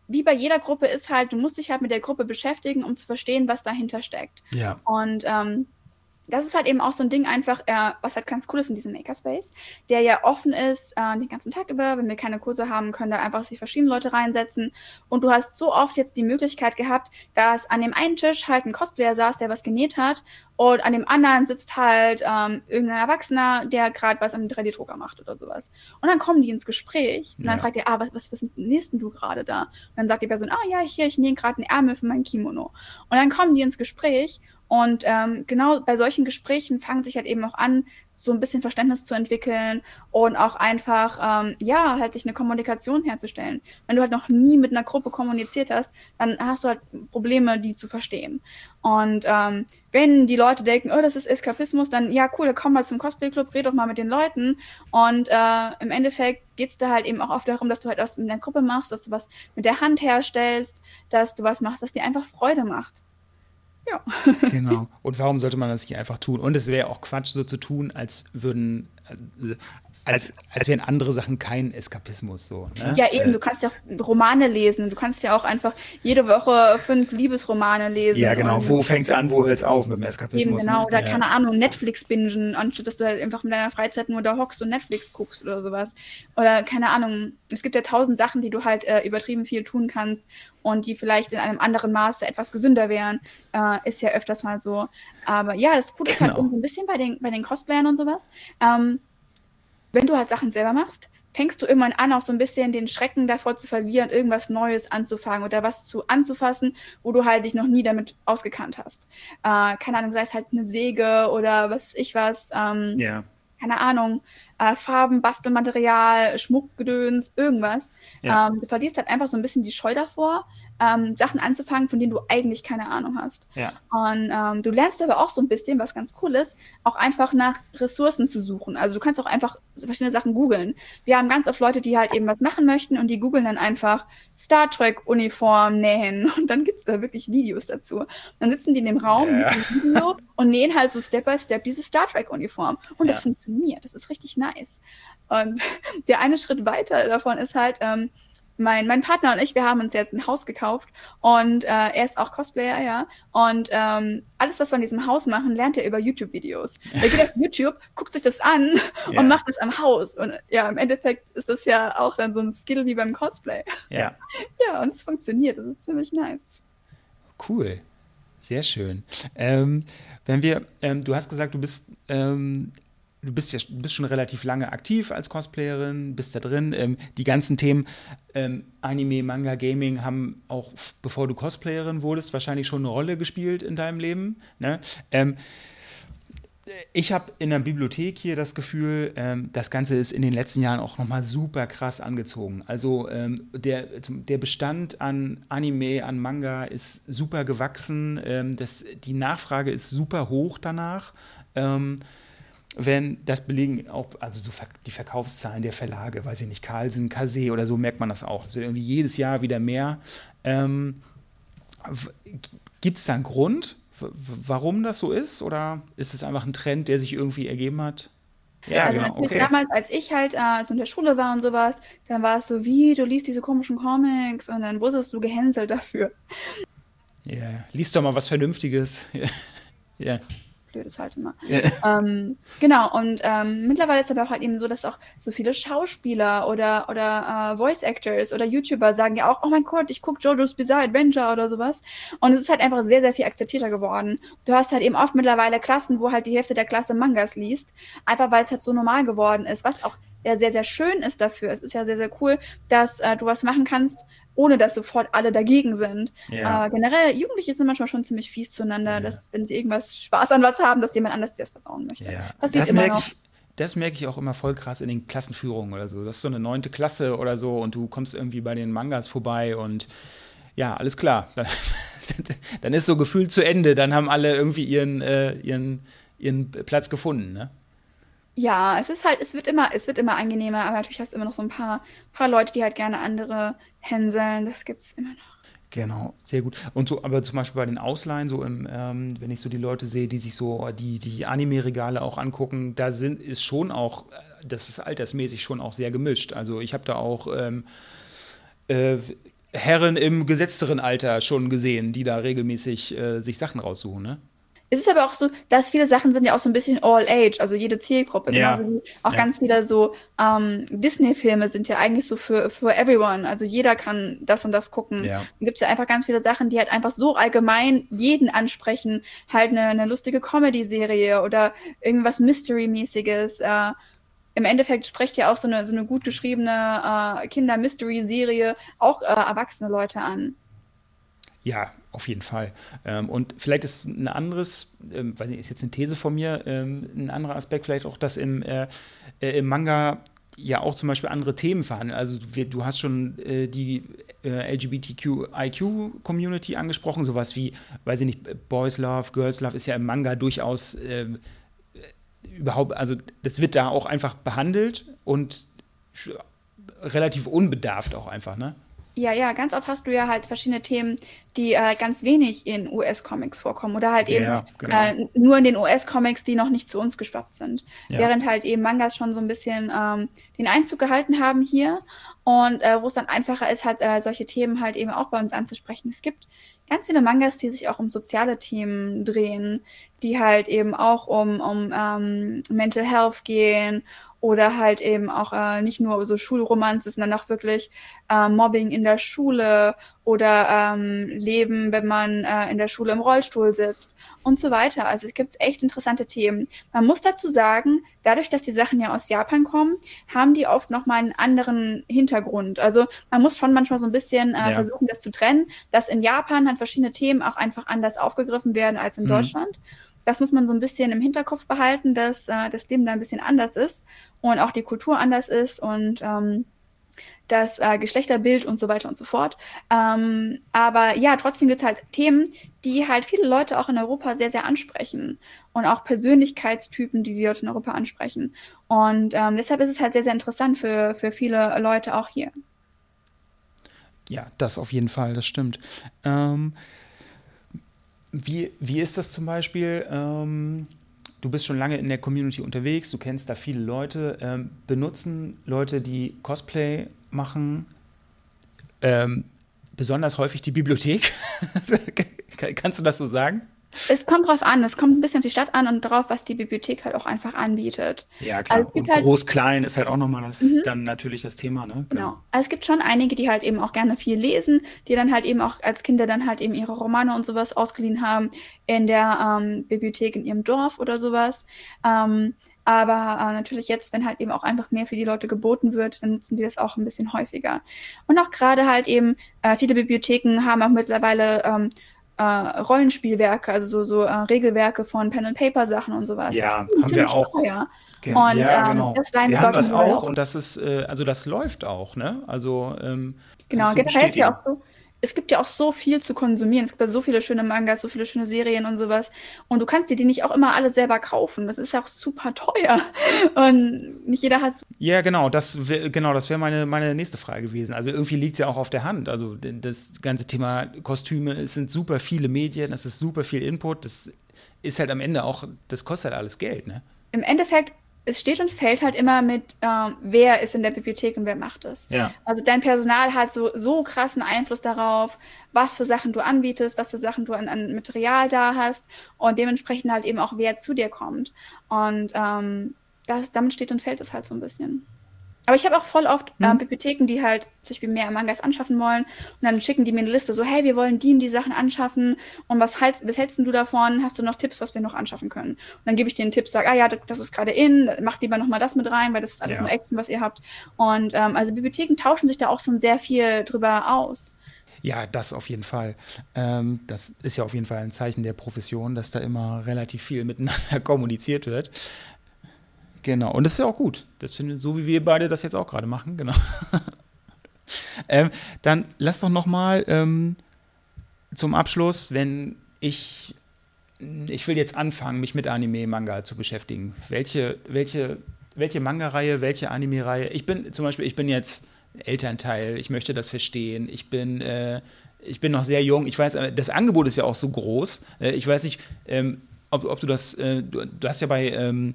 E: wie bei jeder Gruppe ist halt, du musst dich halt mit der Gruppe beschäftigen, um zu verstehen, was dahinter steckt. Ja. Und ähm, das ist halt eben auch so ein Ding einfach, äh, was halt ganz cool ist in diesem Makerspace, der ja offen ist äh, den ganzen Tag über. Wenn wir keine Kurse haben, können da einfach sich verschiedene Leute reinsetzen. Und du hast so oft jetzt die Möglichkeit gehabt, dass an dem einen Tisch halt ein Cosplayer saß, der was genäht hat, und an dem anderen sitzt halt ähm, irgendein Erwachsener, der gerade was am 3D-Drucker macht oder sowas. Und dann kommen die ins Gespräch und dann fragt er, ah, was, was, was nähst du gerade da? Und dann sagt die Person, ah ja, hier, ich nähe gerade einen Ärmel für mein Kimono. Und dann kommen die ins Gespräch und ähm, genau bei solchen Gesprächen fangen sich halt eben auch an, so ein bisschen Verständnis zu entwickeln und auch einfach, ähm, ja, halt sich eine Kommunikation herzustellen. Wenn du halt noch nie mit einer Gruppe kommuniziert hast, dann hast du halt Probleme, die zu verstehen. Und ähm, wenn die Leute denken, oh, das ist Eskapismus, dann ja, cool, dann komm mal zum Cosplay-Club, red doch mal mit den Leuten. Und äh, im Endeffekt geht es da halt eben auch oft darum, dass du halt was mit einer Gruppe machst, dass du was mit der Hand herstellst, dass du was machst, das dir einfach Freude macht.
B: Ja. genau. Und warum sollte man das nicht einfach tun? Und es wäre auch Quatsch, so zu tun, als würden, äh, als, als wären andere Sachen kein Eskapismus. So,
E: ne? Ja, eben, du kannst ja auch Romane lesen. Du kannst ja auch einfach jede Woche fünf Liebesromane lesen.
B: Ja, genau. Wo fängt es an, wo hört es auf mit dem Eskapismus? Eben,
E: genau. Ne? Oder ja. keine Ahnung, Netflix bingen, anstatt dass du halt einfach in deiner Freizeit nur da hockst und Netflix guckst oder sowas. Oder keine Ahnung, es gibt ja tausend Sachen, die du halt äh, übertrieben viel tun kannst und die vielleicht in einem anderen Maße etwas gesünder wären. Äh, ist ja öfters mal so. Aber ja, das Gute ist halt genau. ein bisschen bei den, bei den Cosplayern und sowas. Ähm, wenn du halt Sachen selber machst, fängst du irgendwann an, auch so ein bisschen den Schrecken davor zu verlieren, irgendwas Neues anzufangen oder was zu anzufassen, wo du halt dich noch nie damit ausgekannt hast. Äh, keine Ahnung, sei es halt eine Säge oder was ich was. Ähm, ja. Keine Ahnung, äh, Farben, Bastelmaterial, Schmuckgedöns, irgendwas. Ja. Ähm, du verlierst halt einfach so ein bisschen die Scheu davor, ähm, Sachen anzufangen, von denen du eigentlich keine Ahnung hast. Ja. Und ähm, du lernst aber auch so ein bisschen, was ganz cool ist, auch einfach nach Ressourcen zu suchen. Also du kannst auch einfach verschiedene Sachen googeln. Wir haben ganz oft Leute, die halt eben was machen möchten und die googeln dann einfach Star Trek Uniform nähen und dann gibt es da wirklich Videos dazu. Dann sitzen die in dem Raum ja. mit dem Video und nähen halt so Step by Step diese Star Trek Uniform und ja. das funktioniert. Das ist richtig nice. Und der eine Schritt weiter davon ist halt, ähm, mein, mein Partner und ich, wir haben uns jetzt ein Haus gekauft und äh, er ist auch Cosplayer, ja. Und ähm, alles, was wir in diesem Haus machen, lernt er über YouTube-Videos. Er geht auf YouTube, guckt sich das an ja. und macht es am Haus. Und ja, im Endeffekt ist das ja auch dann so ein Skill wie beim Cosplay. Ja. ja, und es funktioniert. Das ist ziemlich nice.
B: Cool. Sehr schön. Ähm, wenn wir, ähm, du hast gesagt, du bist, ähm, du bist ja bist schon relativ lange aktiv als Cosplayerin, bist da drin. Ähm, die ganzen Themen ähm, Anime, Manga, Gaming haben auch, bevor du Cosplayerin wurdest, wahrscheinlich schon eine Rolle gespielt in deinem Leben. Ne? Ähm, ich habe in der Bibliothek hier das Gefühl, ähm, das Ganze ist in den letzten Jahren auch nochmal super krass angezogen. Also ähm, der, der Bestand an Anime, an Manga ist super gewachsen. Ähm, das, die Nachfrage ist super hoch danach. Wenn das belegen auch, also so die Verkaufszahlen der Verlage, weiß ich nicht, Carlsen, Kase oder so, merkt man das auch. Es wird irgendwie jedes Jahr wieder mehr. Ähm, Gibt es da einen Grund? warum das so ist? Oder ist es einfach ein Trend, der sich irgendwie ergeben hat?
E: Ja, also genau. Okay. Damals, als ich halt äh, so in der Schule war und sowas, dann war es so, wie, du liest diese komischen Comics und dann wurdest du gehänselt dafür.
B: Ja, yeah. liest doch mal was Vernünftiges. Ja. yeah
E: blöd ist halt immer. Ja. Ähm, genau, und ähm, mittlerweile ist es aber auch halt eben so, dass auch so viele Schauspieler oder, oder äh, Voice Actors oder YouTuber sagen ja auch, oh mein Gott, ich gucke JoJo's Bizarre Adventure oder sowas. Und es ist halt einfach sehr, sehr viel akzeptierter geworden. Du hast halt eben oft mittlerweile Klassen, wo halt die Hälfte der Klasse Mangas liest, einfach weil es halt so normal geworden ist, was auch ja sehr, sehr schön ist dafür. Es ist ja sehr, sehr cool, dass äh, du was machen kannst, ohne dass sofort alle dagegen sind. Ja. Äh, generell, Jugendliche sind manchmal schon ziemlich fies zueinander, ja. dass wenn sie irgendwas Spaß an was haben, dass jemand anders das versauen möchte. Ja.
B: Passiert das immer noch. Ich, das merke ich auch immer voll krass in den Klassenführungen oder so. Das ist so eine neunte Klasse oder so und du kommst irgendwie bei den Mangas vorbei und ja, alles klar. Dann, ist so gefühlt zu Ende. Dann haben alle irgendwie ihren, äh, ihren, ihren Platz gefunden, ne?
E: Ja, es ist halt, es wird immer, es wird immer angenehmer, aber natürlich hast du immer noch so ein paar, paar Leute, die halt gerne andere hänseln. Das gibt es immer noch.
B: Genau, sehr gut. Und so, aber zum Beispiel bei den Ausleihen, so im, ähm, wenn ich so die Leute sehe, die sich so die, die Anime-Regale auch angucken, da sind, ist schon auch, das ist altersmäßig schon auch sehr gemischt. Also ich habe da auch ähm, äh, Herren im gesetzteren Alter schon gesehen, die da regelmäßig äh, sich Sachen raussuchen, ne?
E: Es ist aber auch so, dass viele Sachen sind ja auch so ein bisschen all age, also jede Zielgruppe. Ja. Genauso wie auch ja. ganz wieder so ähm, Disney-Filme sind ja eigentlich so für, für everyone. Also jeder kann das und das gucken. Ja. Dann gibt es ja einfach ganz viele Sachen, die halt einfach so allgemein jeden ansprechen. Halt eine, eine lustige Comedy-Serie oder irgendwas Mystery-mäßiges. Äh, im Endeffekt spricht ja auch so eine, so eine gut geschriebene äh, Kinder-Mystery-Serie auch äh, erwachsene Leute an.
B: Ja, auf jeden Fall. Ähm, und vielleicht ist ein anderes, ähm, weiß nicht, ist jetzt eine These von mir, ähm, ein anderer Aspekt vielleicht auch, dass im, äh, äh, im Manga ja auch zum Beispiel andere Themen verhandeln. Also du, du hast schon äh, die äh, LGBTQIQ-Community angesprochen, sowas wie, weiß ich nicht, Boys Love, Girls Love ist ja im Manga durchaus äh, überhaupt, also das wird da auch einfach behandelt und relativ unbedarft auch einfach, ne?
E: Ja, ja, ganz oft hast du ja halt verschiedene Themen, die äh, ganz wenig in US-Comics vorkommen oder halt eben genau. äh, nur in den US-Comics, die noch nicht zu uns geschwappt sind. Ja. Während halt eben Mangas schon so ein bisschen ähm, den Einzug gehalten haben hier und äh, wo es dann einfacher ist, halt äh, solche Themen halt eben auch bei uns anzusprechen. Es gibt ganz viele Mangas, die sich auch um soziale Themen drehen, die halt eben auch um, um ähm, Mental Health gehen oder halt eben auch äh, nicht nur so Schulromanze, sondern auch wirklich äh, Mobbing in der Schule oder ähm, Leben, wenn man äh, in der Schule im Rollstuhl sitzt und so weiter. Also es gibt echt interessante Themen. Man muss dazu sagen, dadurch, dass die Sachen ja aus Japan kommen, haben die oft nochmal einen anderen Hintergrund. Also man muss schon manchmal so ein bisschen äh, ja. versuchen, das zu trennen, dass in Japan halt verschiedene Themen auch einfach anders aufgegriffen werden als in mhm. Deutschland. Das muss man so ein bisschen im Hinterkopf behalten, dass äh, das Leben da ein bisschen anders ist und auch die Kultur anders ist und ähm, das äh, Geschlechterbild und so weiter und so fort. Ähm, aber ja, trotzdem gibt es halt Themen, die halt viele Leute auch in Europa sehr, sehr ansprechen und auch Persönlichkeitstypen, die die Leute in Europa ansprechen. Und ähm, deshalb ist es halt sehr, sehr interessant für, für viele Leute auch hier.
B: Ja, das auf jeden Fall, das stimmt. Ähm, wie, wie ist das zum Beispiel? Ähm, du bist schon lange in der Community unterwegs, du kennst da viele Leute. Ähm, benutzen Leute, die Cosplay machen, ähm, besonders häufig die Bibliothek? Kannst du das so sagen?
E: Es kommt drauf an, es kommt ein bisschen auf die Stadt an und darauf, was die Bibliothek halt auch einfach anbietet.
B: Ja, klar. Also und halt, groß, klein ist halt auch nochmal das, mhm. dann natürlich das Thema, ne?
E: Genau. genau. Also es gibt schon einige, die halt eben auch gerne viel lesen, die dann halt eben auch als Kinder dann halt eben ihre Romane und sowas ausgeliehen haben in der ähm, Bibliothek in ihrem Dorf oder sowas. Ähm, aber äh, natürlich jetzt, wenn halt eben auch einfach mehr für die Leute geboten wird, dann nutzen die das auch ein bisschen häufiger. Und auch gerade halt eben, äh, viele Bibliotheken haben auch mittlerweile ähm, äh, Rollenspielwerke, also so, so äh, Regelwerke von Pen-and-Paper-Sachen und sowas.
B: Ja, haben wir auch.
E: Teuer. Und ja,
B: ähm, genau. das wir haben das auch und das ist, äh, also das läuft auch, ne? Also ähm,
E: genau, generell ist ja auch so, es gibt ja auch so viel zu konsumieren. Es gibt ja so viele schöne Mangas, so viele schöne Serien und sowas. Und du kannst dir die nicht auch immer alle selber kaufen. Das ist ja auch super teuer. Und nicht jeder hat.
B: Ja, genau. Das wär, genau, das wäre meine, meine nächste Frage gewesen. Also irgendwie liegt es ja auch auf der Hand. Also das ganze Thema Kostüme, es sind super viele Medien, es ist super viel Input. Das ist halt am Ende auch, das kostet halt alles Geld, ne?
E: Im Endeffekt es steht und fällt halt immer mit, ähm, wer ist in der Bibliothek und wer macht es.
B: Ja.
E: Also dein Personal hat so, so krassen Einfluss darauf, was für Sachen du anbietest, was für Sachen du an, an Material da hast und dementsprechend halt eben auch, wer zu dir kommt. Und ähm, das, damit steht und fällt es halt so ein bisschen. Aber ich habe auch voll oft äh, mhm. Bibliotheken, die halt zum Beispiel mehr Mangas anschaffen wollen. Und dann schicken die mir eine Liste, so, hey, wir wollen die und die Sachen anschaffen. Und was, hältst, was hältst du davon? Hast du noch Tipps, was wir noch anschaffen können? Und dann gebe ich denen Tipps, sage, ah ja, das ist gerade in, macht lieber nochmal das mit rein, weil das ist alles ja. nur Action, was ihr habt. Und ähm, also Bibliotheken tauschen sich da auch so sehr viel drüber aus.
B: Ja, das auf jeden Fall. Ähm, das ist ja auf jeden Fall ein Zeichen der Profession, dass da immer relativ viel miteinander kommuniziert wird. Genau, und das ist ja auch gut. Das finde so wie wir beide das jetzt auch gerade machen, genau. ähm, dann lass doch noch mal ähm, zum Abschluss, wenn ich ich will jetzt anfangen, mich mit Anime, Manga zu beschäftigen. Welche, welche, welche Manga-Reihe, welche Anime-Reihe? Ich bin zum Beispiel, ich bin jetzt Elternteil, ich möchte das verstehen. Ich bin, äh, ich bin noch sehr jung. Ich weiß, äh, das Angebot ist ja auch so groß. Äh, ich weiß nicht, ähm, ob, ob, du das, äh, du, du, hast ja bei ähm,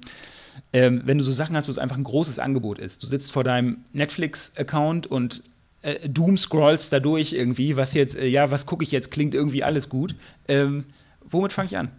B: ähm, wenn du so Sachen hast, wo es einfach ein großes Angebot ist. Du sitzt vor deinem Netflix-Account und äh, Doom scrollst dadurch irgendwie, was jetzt, äh, ja, was gucke ich jetzt, klingt irgendwie alles gut. Ähm, womit fange ich an?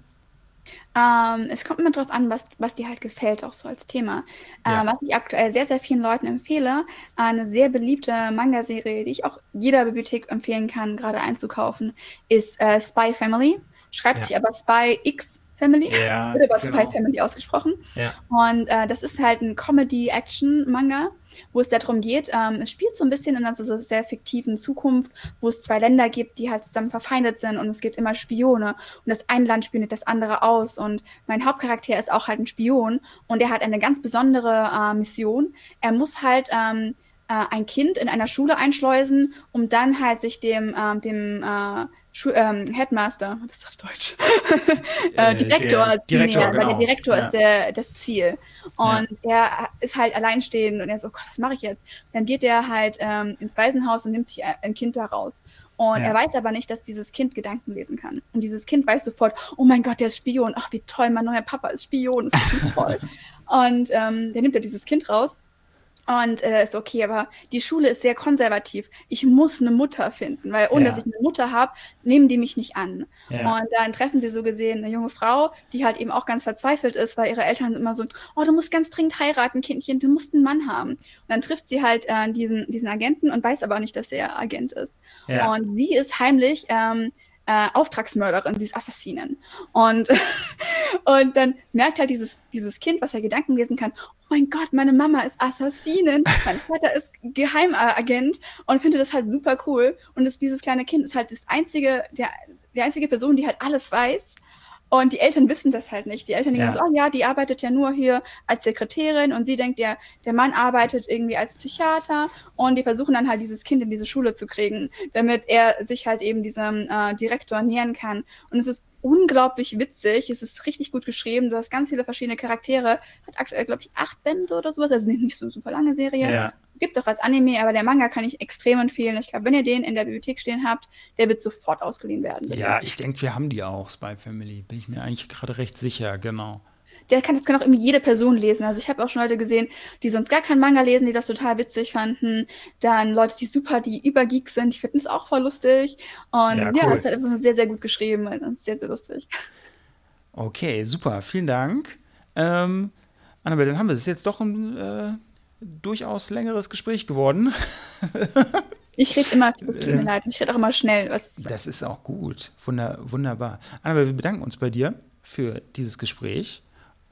E: Ähm, es kommt immer darauf an, was, was dir halt gefällt, auch so als Thema. Ja. Ähm, was ich aktuell sehr, sehr vielen Leuten empfehle, eine sehr beliebte Manga-Serie, die ich auch jeder Bibliothek empfehlen kann, gerade einzukaufen, ist äh, Spy Family. Schreibt ja. sich aber Spy X Family. Ja, Wird aber genau. Spy Family ausgesprochen.
B: Ja.
E: Und äh, das ist halt ein Comedy-Action-Manga, wo es darum geht, ähm, es spielt so ein bisschen in einer so sehr fiktiven Zukunft, wo es zwei Länder gibt, die halt zusammen verfeindet sind und es gibt immer Spione und das eine Land spielt das andere aus und mein Hauptcharakter ist auch halt ein Spion und er hat eine ganz besondere äh, Mission. Er muss halt ähm, äh, ein Kind in einer Schule einschleusen, um dann halt sich dem, ähm, dem äh, ähm, Headmaster, das ist auf Deutsch, äh, Direktor, der, Direktor genau. weil der Direktor ja. ist der, das Ziel. Und ja. er ist halt alleinstehend und er so, oh Gott, was mache ich jetzt? Dann geht er halt ähm, ins Waisenhaus und nimmt sich ein Kind da raus. Und ja. er weiß aber nicht, dass dieses Kind Gedanken lesen kann. Und dieses Kind weiß sofort, oh mein Gott, der ist Spion. Ach, wie toll, mein neuer Papa ist Spion. Das ist toll. und ähm, der nimmt ja dieses Kind raus und äh, ist okay, aber die Schule ist sehr konservativ. Ich muss eine Mutter finden, weil ohne ja. dass ich eine Mutter habe, nehmen die mich nicht an. Ja. Und dann treffen sie so gesehen eine junge Frau, die halt eben auch ganz verzweifelt ist, weil ihre Eltern immer so, oh, du musst ganz dringend heiraten, Kindchen, du musst einen Mann haben. Und dann trifft sie halt äh, diesen, diesen Agenten und weiß aber nicht, dass er Agent ist. Ja. Und sie ist heimlich ähm, äh, Auftragsmörderin, sie ist Assassinin. Und, und dann merkt halt dieses, dieses Kind, was ja Gedanken lesen kann, oh mein Gott, meine Mama ist Assassinin, mein Vater ist Geheimagent und finde das halt super cool. Und das, dieses kleine Kind ist halt das einzige, der, die einzige Person, die halt alles weiß und die Eltern wissen das halt nicht. Die Eltern denken ja. so, oh ja, die arbeitet ja nur hier als Sekretärin und sie denkt, der, der Mann arbeitet irgendwie als Psychiater und die versuchen dann halt dieses Kind in diese Schule zu kriegen, damit er sich halt eben diesem äh, Direktor nähern kann. Und es ist unglaublich witzig, es ist richtig gut geschrieben, du hast ganz viele verschiedene Charaktere, hat aktuell, glaube ich, acht Bände oder sowas, also nicht, nicht so super lange Serie. Ja. Gibt es auch als Anime, aber der Manga kann ich extrem empfehlen. Ich glaube, wenn ihr den in der Bibliothek stehen habt, der wird sofort ausgeliehen werden.
B: Ja, ich denke, wir haben die auch, Spy Family. Bin ich mir eigentlich gerade recht sicher, genau.
E: Der kann, das kann auch irgendwie jede Person lesen. Also ich habe auch schon Leute gesehen, die sonst gar keinen Manga lesen, die das total witzig fanden. Dann Leute, die super, die Übergeeks sind, die finden es auch voll lustig. Und ja, cool. ja, es halt einfach sehr, sehr gut geschrieben. Das ist sehr, sehr lustig.
B: Okay, super, vielen Dank. Ähm, Annabelle, dann haben wir es jetzt doch ein äh, durchaus längeres Gespräch geworden.
E: Ich rede immer, es tut mir leid, ich rede auch immer schnell. Was
B: das ist auch gut. Wunder, wunderbar. Annabelle, wir bedanken uns bei dir für dieses Gespräch.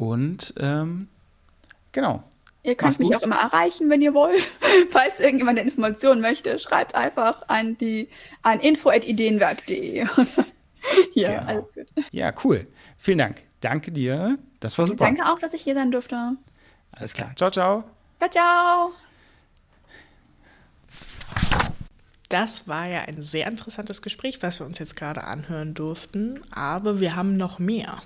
B: Und ähm, genau.
E: Ihr könnt mich auch immer erreichen, wenn ihr wollt. Falls irgendjemand eine Information möchte, schreibt einfach an die an info@ideenwerk.de.
B: ja, genau. alles gut. Ja, cool. Vielen Dank. Danke dir. Das war super.
E: Danke auch, dass ich hier sein durfte.
B: Alles klar. Ciao, ciao.
E: Ciao, ciao.
C: Das war ja ein sehr interessantes Gespräch, was wir uns jetzt gerade anhören durften, aber wir haben noch mehr.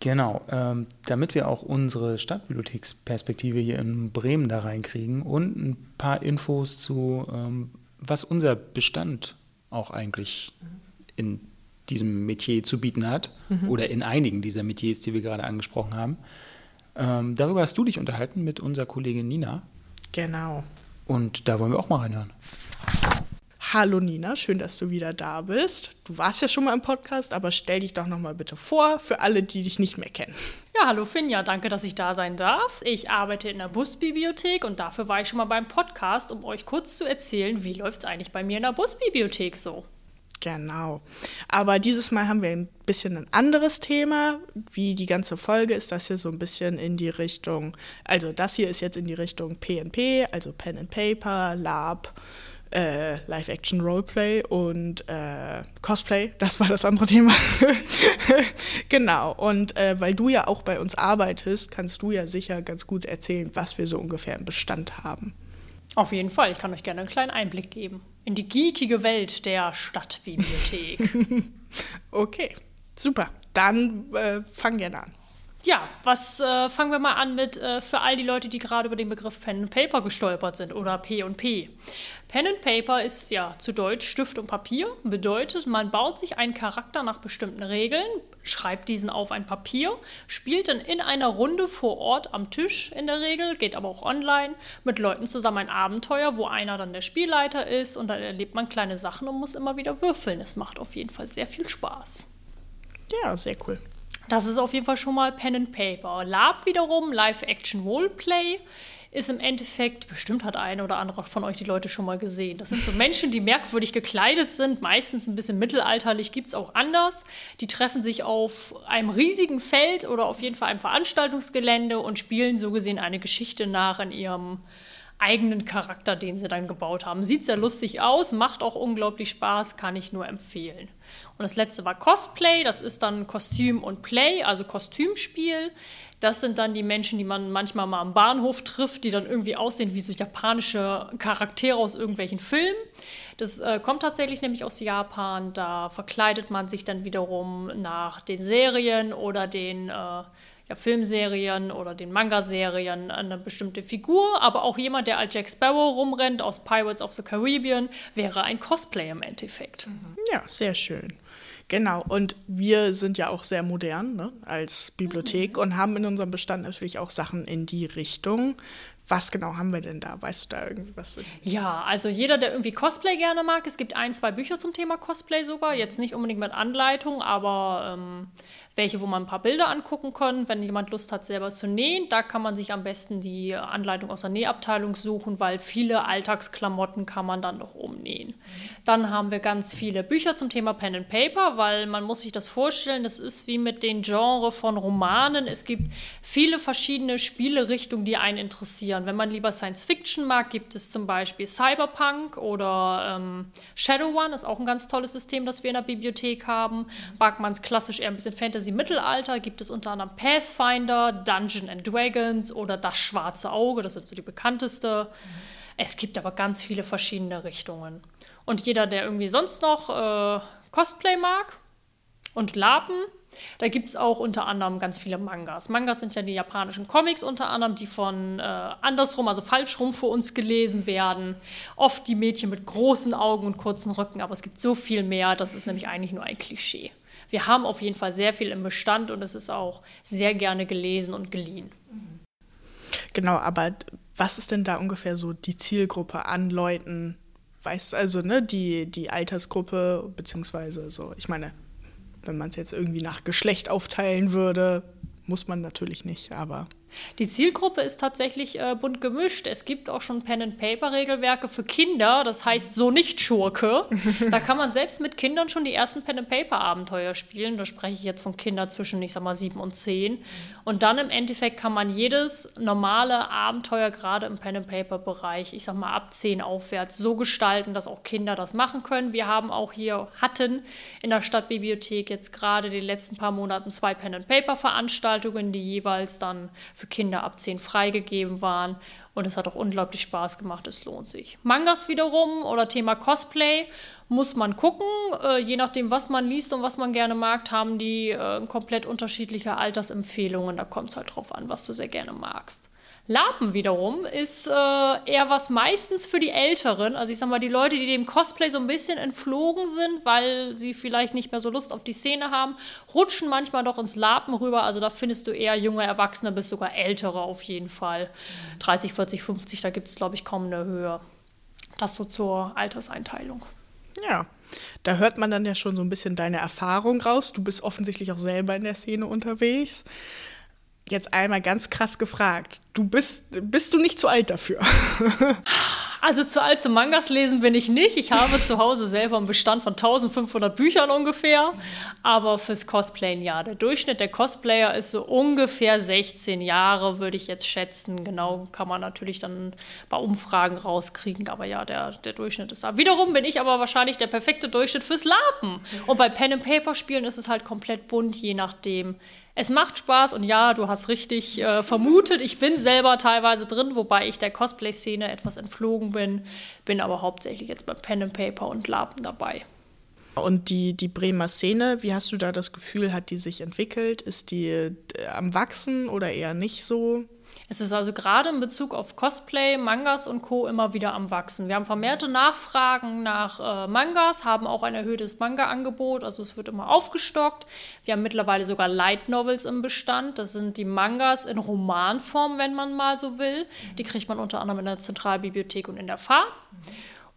B: Genau, ähm, damit wir auch unsere Stadtbibliotheksperspektive hier in Bremen da reinkriegen und ein paar Infos zu, ähm, was unser Bestand auch eigentlich in diesem Metier zu bieten hat mhm. oder in einigen dieser Metiers, die wir gerade angesprochen haben. Ähm, darüber hast du dich unterhalten mit unserer Kollegin Nina.
C: Genau.
B: Und da wollen wir auch mal reinhören.
C: Hallo Nina, schön, dass du wieder da bist. Du warst ja schon mal im Podcast, aber stell dich doch noch mal bitte vor für alle, die dich nicht mehr kennen.
F: Ja, hallo Finja, danke, dass ich da sein darf. Ich arbeite in der Busbibliothek und dafür war ich schon mal beim Podcast, um euch kurz zu erzählen, wie läuft es eigentlich bei mir in der Busbibliothek so.
C: Genau. Aber dieses Mal haben wir ein bisschen ein anderes Thema. Wie die ganze Folge ist das hier so ein bisschen in die Richtung, also das hier ist jetzt in die Richtung PNP, also Pen and Paper, Lab, äh, Live-Action-Roleplay und äh, Cosplay. Das war das andere Thema. genau. Und äh, weil du ja auch bei uns arbeitest, kannst du ja sicher ganz gut erzählen, was wir so ungefähr im Bestand haben.
F: Auf jeden Fall. Ich kann euch gerne einen kleinen Einblick geben in die geekige Welt der Stadtbibliothek.
C: okay, super. Dann äh, fangen wir an.
F: Ja, was äh, fangen wir mal an mit äh, für all die Leute, die gerade über den Begriff Pen and Paper gestolpert sind oder P und P. Pen and Paper ist ja zu Deutsch Stift und Papier. Bedeutet, man baut sich einen Charakter nach bestimmten Regeln, schreibt diesen auf ein Papier, spielt dann in einer Runde vor Ort am Tisch in der Regel, geht aber auch online mit Leuten zusammen ein Abenteuer, wo einer dann der Spielleiter ist und dann erlebt man kleine Sachen und muss immer wieder würfeln. Es macht auf jeden Fall sehr viel Spaß.
C: Ja, sehr cool.
F: Das ist auf jeden Fall schon mal Pen and Paper. Lab wiederum, Live-Action Roleplay ist im Endeffekt, bestimmt hat ein oder andere von euch die Leute schon mal gesehen. Das sind so Menschen, die merkwürdig gekleidet sind, meistens ein bisschen mittelalterlich, gibt es auch anders. Die treffen sich auf einem riesigen Feld oder auf jeden Fall einem Veranstaltungsgelände und spielen so gesehen eine Geschichte nach in ihrem eigenen Charakter, den sie dann gebaut haben. Sieht sehr lustig aus, macht auch unglaublich Spaß, kann ich nur empfehlen. Und das letzte war Cosplay, das ist dann Kostüm und Play, also Kostümspiel. Das sind dann die Menschen, die man manchmal mal am Bahnhof trifft, die dann irgendwie aussehen wie so japanische Charaktere aus irgendwelchen Filmen. Das äh, kommt tatsächlich nämlich aus Japan. Da verkleidet man sich dann wiederum nach den Serien oder den äh, ja, Filmserien oder den Manga-Serien eine bestimmte Figur. Aber auch jemand, der als Jack Sparrow rumrennt aus Pirates of the Caribbean, wäre ein Cosplay im Endeffekt.
C: Ja, sehr schön. Genau, und wir sind ja auch sehr modern ne, als Bibliothek mhm. und haben in unserem Bestand natürlich auch Sachen in die Richtung. Was genau haben wir denn da? Weißt du da irgendwas?
F: Ja, also jeder, der irgendwie Cosplay gerne mag, es gibt ein, zwei Bücher zum Thema Cosplay sogar. Jetzt nicht unbedingt mit Anleitung, aber ähm, welche, wo man ein paar Bilder angucken kann. Wenn jemand Lust hat, selber zu nähen, da kann man sich am besten die Anleitung aus der Nähabteilung suchen, weil viele Alltagsklamotten kann man dann noch umnähen. Dann haben wir ganz viele Bücher zum Thema Pen and Paper, weil man muss sich das vorstellen, das ist wie mit den Genres von Romanen. Es gibt viele verschiedene Spielerichtungen, die einen interessieren. Wenn man lieber Science Fiction mag, gibt es zum Beispiel Cyberpunk oder ähm, Shadow One, ist auch ein ganz tolles System, das wir in der Bibliothek haben. Mag man es klassisch eher ein bisschen Fantasy Fantasy Mittelalter gibt es unter anderem Pathfinder, Dungeon and Dragons oder Das Schwarze Auge, das ist so die bekannteste. Mhm. Es gibt aber ganz viele verschiedene Richtungen. Und jeder, der irgendwie sonst noch äh, Cosplay mag und Lapen, da gibt es auch unter anderem ganz viele Mangas. Mangas sind ja die japanischen Comics unter anderem, die von äh, andersrum, also falsch rum für uns gelesen werden. Oft die Mädchen mit großen Augen und kurzen Rücken, aber es gibt so viel mehr, das ist nämlich eigentlich nur ein Klischee wir haben auf jeden Fall sehr viel im Bestand und es ist auch sehr gerne gelesen und geliehen.
C: Genau, aber was ist denn da ungefähr so die Zielgruppe an Leuten? Weißt also, ne, die, die Altersgruppe, beziehungsweise so, ich meine, Wenn man es jetzt irgendwie nach Geschlecht aufteilen würde, muss man natürlich nicht, aber
F: die Zielgruppe ist tatsächlich äh, bunt gemischt. Es gibt auch schon Pen-and-Paper-Regelwerke für Kinder, das heißt so nicht Schurke. da kann man selbst mit Kindern schon die ersten Pen-and-Paper-Abenteuer spielen. Da spreche ich jetzt von Kindern zwischen, ich sag mal, sieben und zehn. Und dann im Endeffekt kann man jedes normale Abenteuer, gerade im Pen-and-Paper-Bereich, ich sag mal ab zehn aufwärts, so gestalten, dass auch Kinder das machen können. Wir haben auch hier, hatten in der Stadtbibliothek jetzt gerade die letzten paar Monaten zwei Pen-and-Paper-Veranstaltungen, die jeweils dann für Kinder ab 10 freigegeben waren. Und es hat auch unglaublich Spaß gemacht, es lohnt sich. Mangas wiederum oder Thema Cosplay muss man gucken. Äh, je nachdem, was man liest und was man gerne mag, haben die äh, komplett unterschiedliche Altersempfehlungen. Da kommt es halt drauf an, was du sehr gerne magst. Lapen wiederum ist äh, eher was meistens für die Älteren. Also ich sag mal, die Leute, die dem Cosplay so ein bisschen entflogen sind, weil sie vielleicht nicht mehr so Lust auf die Szene haben, rutschen manchmal doch ins Lapen rüber. Also da findest du eher junge Erwachsene bis sogar Ältere auf jeden Fall. 30, 40, 50, da gibt es, glaube ich, kaum eine Höhe. Das so zur Alterseinteilung.
C: Ja, da hört man dann ja schon so ein bisschen deine Erfahrung raus. Du bist offensichtlich auch selber in der Szene unterwegs jetzt einmal ganz krass gefragt. Du bist, bist du nicht zu alt dafür?
F: Also zu alt zum Mangas lesen bin ich nicht. Ich habe zu Hause selber einen Bestand von 1500 Büchern ungefähr. Aber fürs Cosplayen ja. Der Durchschnitt der Cosplayer ist so ungefähr 16 Jahre, würde ich jetzt schätzen. Genau kann man natürlich dann bei Umfragen rauskriegen. Aber ja, der, der Durchschnitt ist da. Wiederum bin ich aber wahrscheinlich der perfekte Durchschnitt fürs Lapen. Und bei Pen and Paper Spielen ist es halt komplett bunt, je nachdem, es macht Spaß und ja, du hast richtig äh, vermutet. Ich bin selber teilweise drin, wobei ich der Cosplay-Szene etwas entflogen bin, bin aber hauptsächlich jetzt beim Pen and Paper und Lapen dabei.
C: Und die, die Bremer Szene, wie hast du da das Gefühl, hat die sich entwickelt? Ist die äh, am Wachsen oder eher nicht so?
F: Es ist also gerade in Bezug auf Cosplay, Mangas und Co. immer wieder am Wachsen. Wir haben vermehrte Nachfragen nach äh, Mangas, haben auch ein erhöhtes Manga-Angebot, also es wird immer aufgestockt. Wir haben mittlerweile sogar Light Novels im Bestand. Das sind die Mangas in Romanform, wenn man mal so will. Die kriegt man unter anderem in der Zentralbibliothek und in der FA.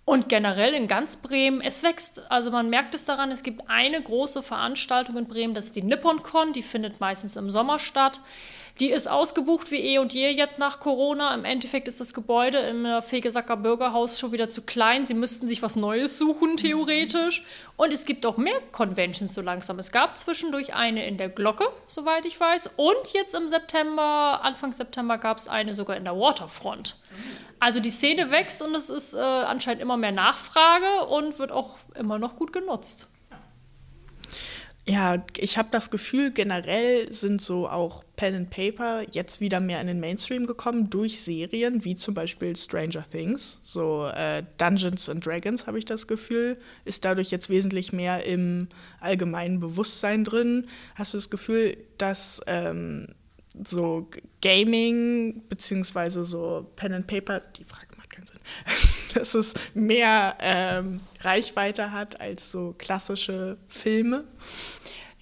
F: Und generell in ganz Bremen, es wächst, also man merkt es daran, es gibt eine große Veranstaltung in Bremen, das ist die NipponCon, die findet meistens im Sommer statt. Die ist ausgebucht wie eh und je jetzt nach Corona. Im Endeffekt ist das Gebäude im Fegesacker Bürgerhaus schon wieder zu klein. Sie müssten sich was Neues suchen, theoretisch. Und es gibt auch mehr Conventions so langsam. Es gab zwischendurch eine in der Glocke, soweit ich weiß. Und jetzt im September, Anfang September, gab es eine sogar in der Waterfront. Also die Szene wächst und es ist äh, anscheinend immer mehr Nachfrage und wird auch immer noch gut genutzt.
C: Ja, ich habe das Gefühl, generell sind so auch Pen and Paper jetzt wieder mehr in den Mainstream gekommen durch Serien wie zum Beispiel Stranger Things. So äh, Dungeons and Dragons habe ich das Gefühl, ist dadurch jetzt wesentlich mehr im allgemeinen Bewusstsein drin. Hast du das Gefühl, dass ähm, so Gaming beziehungsweise so Pen and Paper, die Frage macht keinen Sinn, dass es mehr ähm, Reichweite hat als so klassische Filme?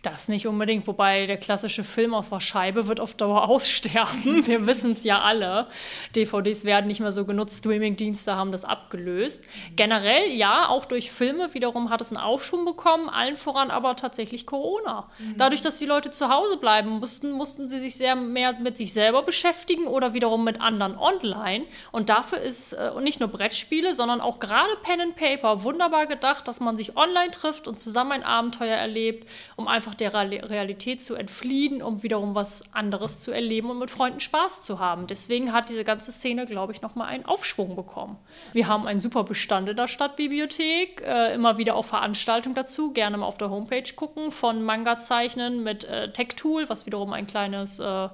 F: Das nicht unbedingt, wobei der klassische Film aus der Scheibe wird auf Dauer aussterben. Wir wissen es ja alle. DVDs werden nicht mehr so genutzt, Streamingdienste haben das abgelöst. Generell ja, auch durch Filme wiederum hat es einen Aufschwung bekommen, allen voran aber tatsächlich Corona. Dadurch, dass die Leute zu Hause bleiben mussten, mussten sie sich sehr mehr mit sich selber beschäftigen oder wiederum mit anderen online. Und dafür ist äh, nicht nur Brettspiele, sondern auch gerade Pen and Paper wunderbar gedacht, dass man sich online trifft und zusammen ein Abenteuer erlebt, um einfach einfach der Realität zu entfliehen, um wiederum was anderes zu erleben und mit Freunden Spaß zu haben. Deswegen hat diese ganze Szene, glaube ich, nochmal einen Aufschwung bekommen. Wir haben einen super Bestand in der Stadtbibliothek, äh, immer wieder auch Veranstaltungen dazu, gerne mal auf der Homepage gucken, von Manga-Zeichnen mit äh, Tech-Tool, was wiederum ein kleines äh,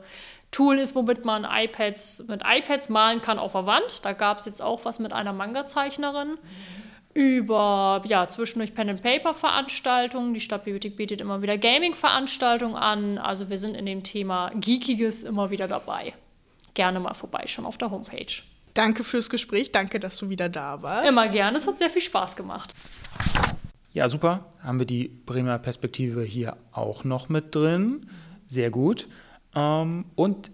F: Tool ist, womit man iPads mit iPads malen kann auf der Wand. Da gab es jetzt auch was mit einer Manga-Zeichnerin. Mhm über ja, zwischendurch Pen and Paper Veranstaltungen. Die Stadtbibliothek bietet immer wieder Gaming Veranstaltungen an. Also wir sind in dem Thema Geekiges immer wieder dabei. Gerne mal vorbeischauen auf der Homepage.
C: Danke fürs Gespräch, danke, dass du wieder da warst.
F: Immer gerne, es hat sehr viel Spaß gemacht.
B: Ja, super. Haben wir die Bremer Perspektive hier auch noch mit drin. Sehr gut. Ähm, und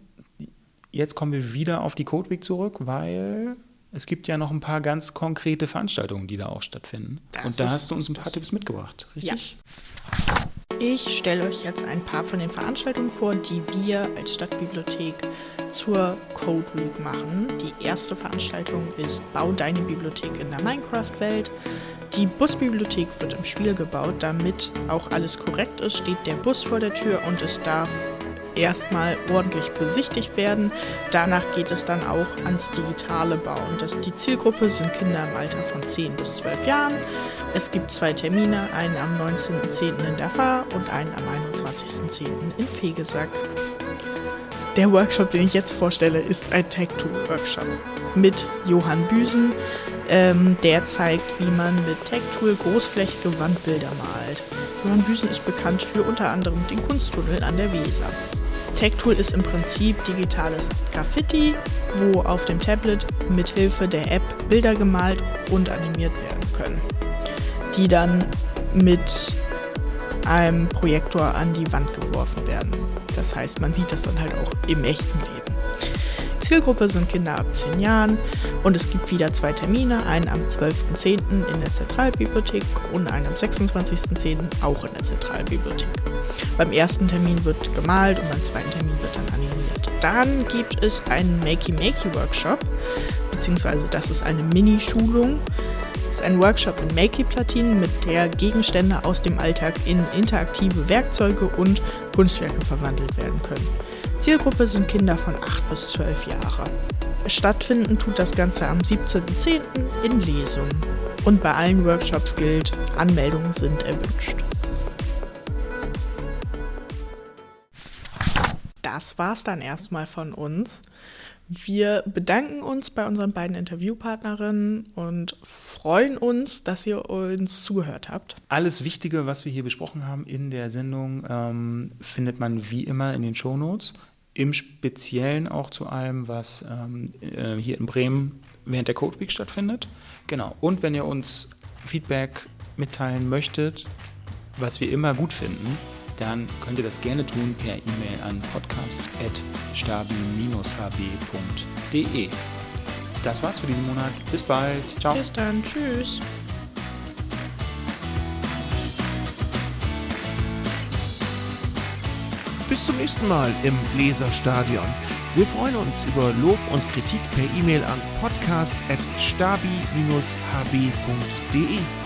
B: jetzt kommen wir wieder auf die Codeweg zurück, weil es gibt ja noch ein paar ganz konkrete Veranstaltungen, die da auch stattfinden. Das und da hast du uns ein paar Tipps mitgebracht, richtig?
C: Ja. Ich stelle euch jetzt ein paar von den Veranstaltungen vor, die wir als Stadtbibliothek zur Code Week machen. Die erste Veranstaltung ist Bau deine Bibliothek in der Minecraft-Welt. Die Busbibliothek wird im Spiel gebaut, damit auch alles korrekt ist, steht der Bus vor der Tür und es darf erstmal ordentlich besichtigt werden. Danach geht es dann auch ans digitale Bauen. Das, die Zielgruppe sind Kinder im Alter von 10 bis 12 Jahren. Es gibt zwei Termine, einen am 19.10. in der Fahr und einen am 21.10. in Fegesack. Der Workshop, den ich jetzt vorstelle, ist ein Tech-Tool-Workshop mit Johann Büsen. Ähm, der zeigt, wie man mit Tech-Tool großflächige Wandbilder malt. Johann Büsen ist bekannt für unter anderem den Kunsttunnel an der Weser. TechTool ist im Prinzip digitales Graffiti, wo auf dem Tablet mit Hilfe der App Bilder gemalt und animiert werden können, die dann mit einem Projektor an die Wand geworfen werden. Das heißt, man sieht das dann halt auch im echten Leben. Zielgruppe sind Kinder ab 10 Jahren und es gibt wieder zwei Termine, einen am 12.10. in der Zentralbibliothek und einen am 26.10. auch in der Zentralbibliothek. Beim ersten Termin wird gemalt und beim zweiten Termin wird dann animiert. Dann gibt es einen Makey-Makey-Workshop, beziehungsweise das ist eine Mini-Schulung. Ist ein Workshop in Makey-Platinen, mit der Gegenstände aus dem Alltag in interaktive Werkzeuge und Kunstwerke verwandelt werden können. Zielgruppe sind Kinder von 8 bis 12 Jahre. Stattfinden tut das Ganze am 17.10. in Lesung. Und bei allen Workshops gilt, Anmeldungen sind erwünscht. Das war's dann erstmal von uns. Wir bedanken uns bei unseren beiden Interviewpartnerinnen und freuen uns, dass ihr uns zugehört habt.
B: Alles Wichtige, was wir hier besprochen haben in der Sendung, ähm, findet man wie immer in den Shownotes im Speziellen auch zu allem, was ähm, äh, hier in Bremen während der Code Week stattfindet. Genau. Und wenn ihr uns Feedback mitteilen möchtet, was wir immer gut finden, dann könnt ihr das gerne tun per E-Mail an podcast.stabi-hb.de. Das war's für diesen Monat. Bis bald. Ciao.
C: Bis dann. Tschüss.
A: Bis zum nächsten Mal im Leserstadion. Wir freuen uns über Lob und Kritik per E-Mail an podcast.stabi-hb.de.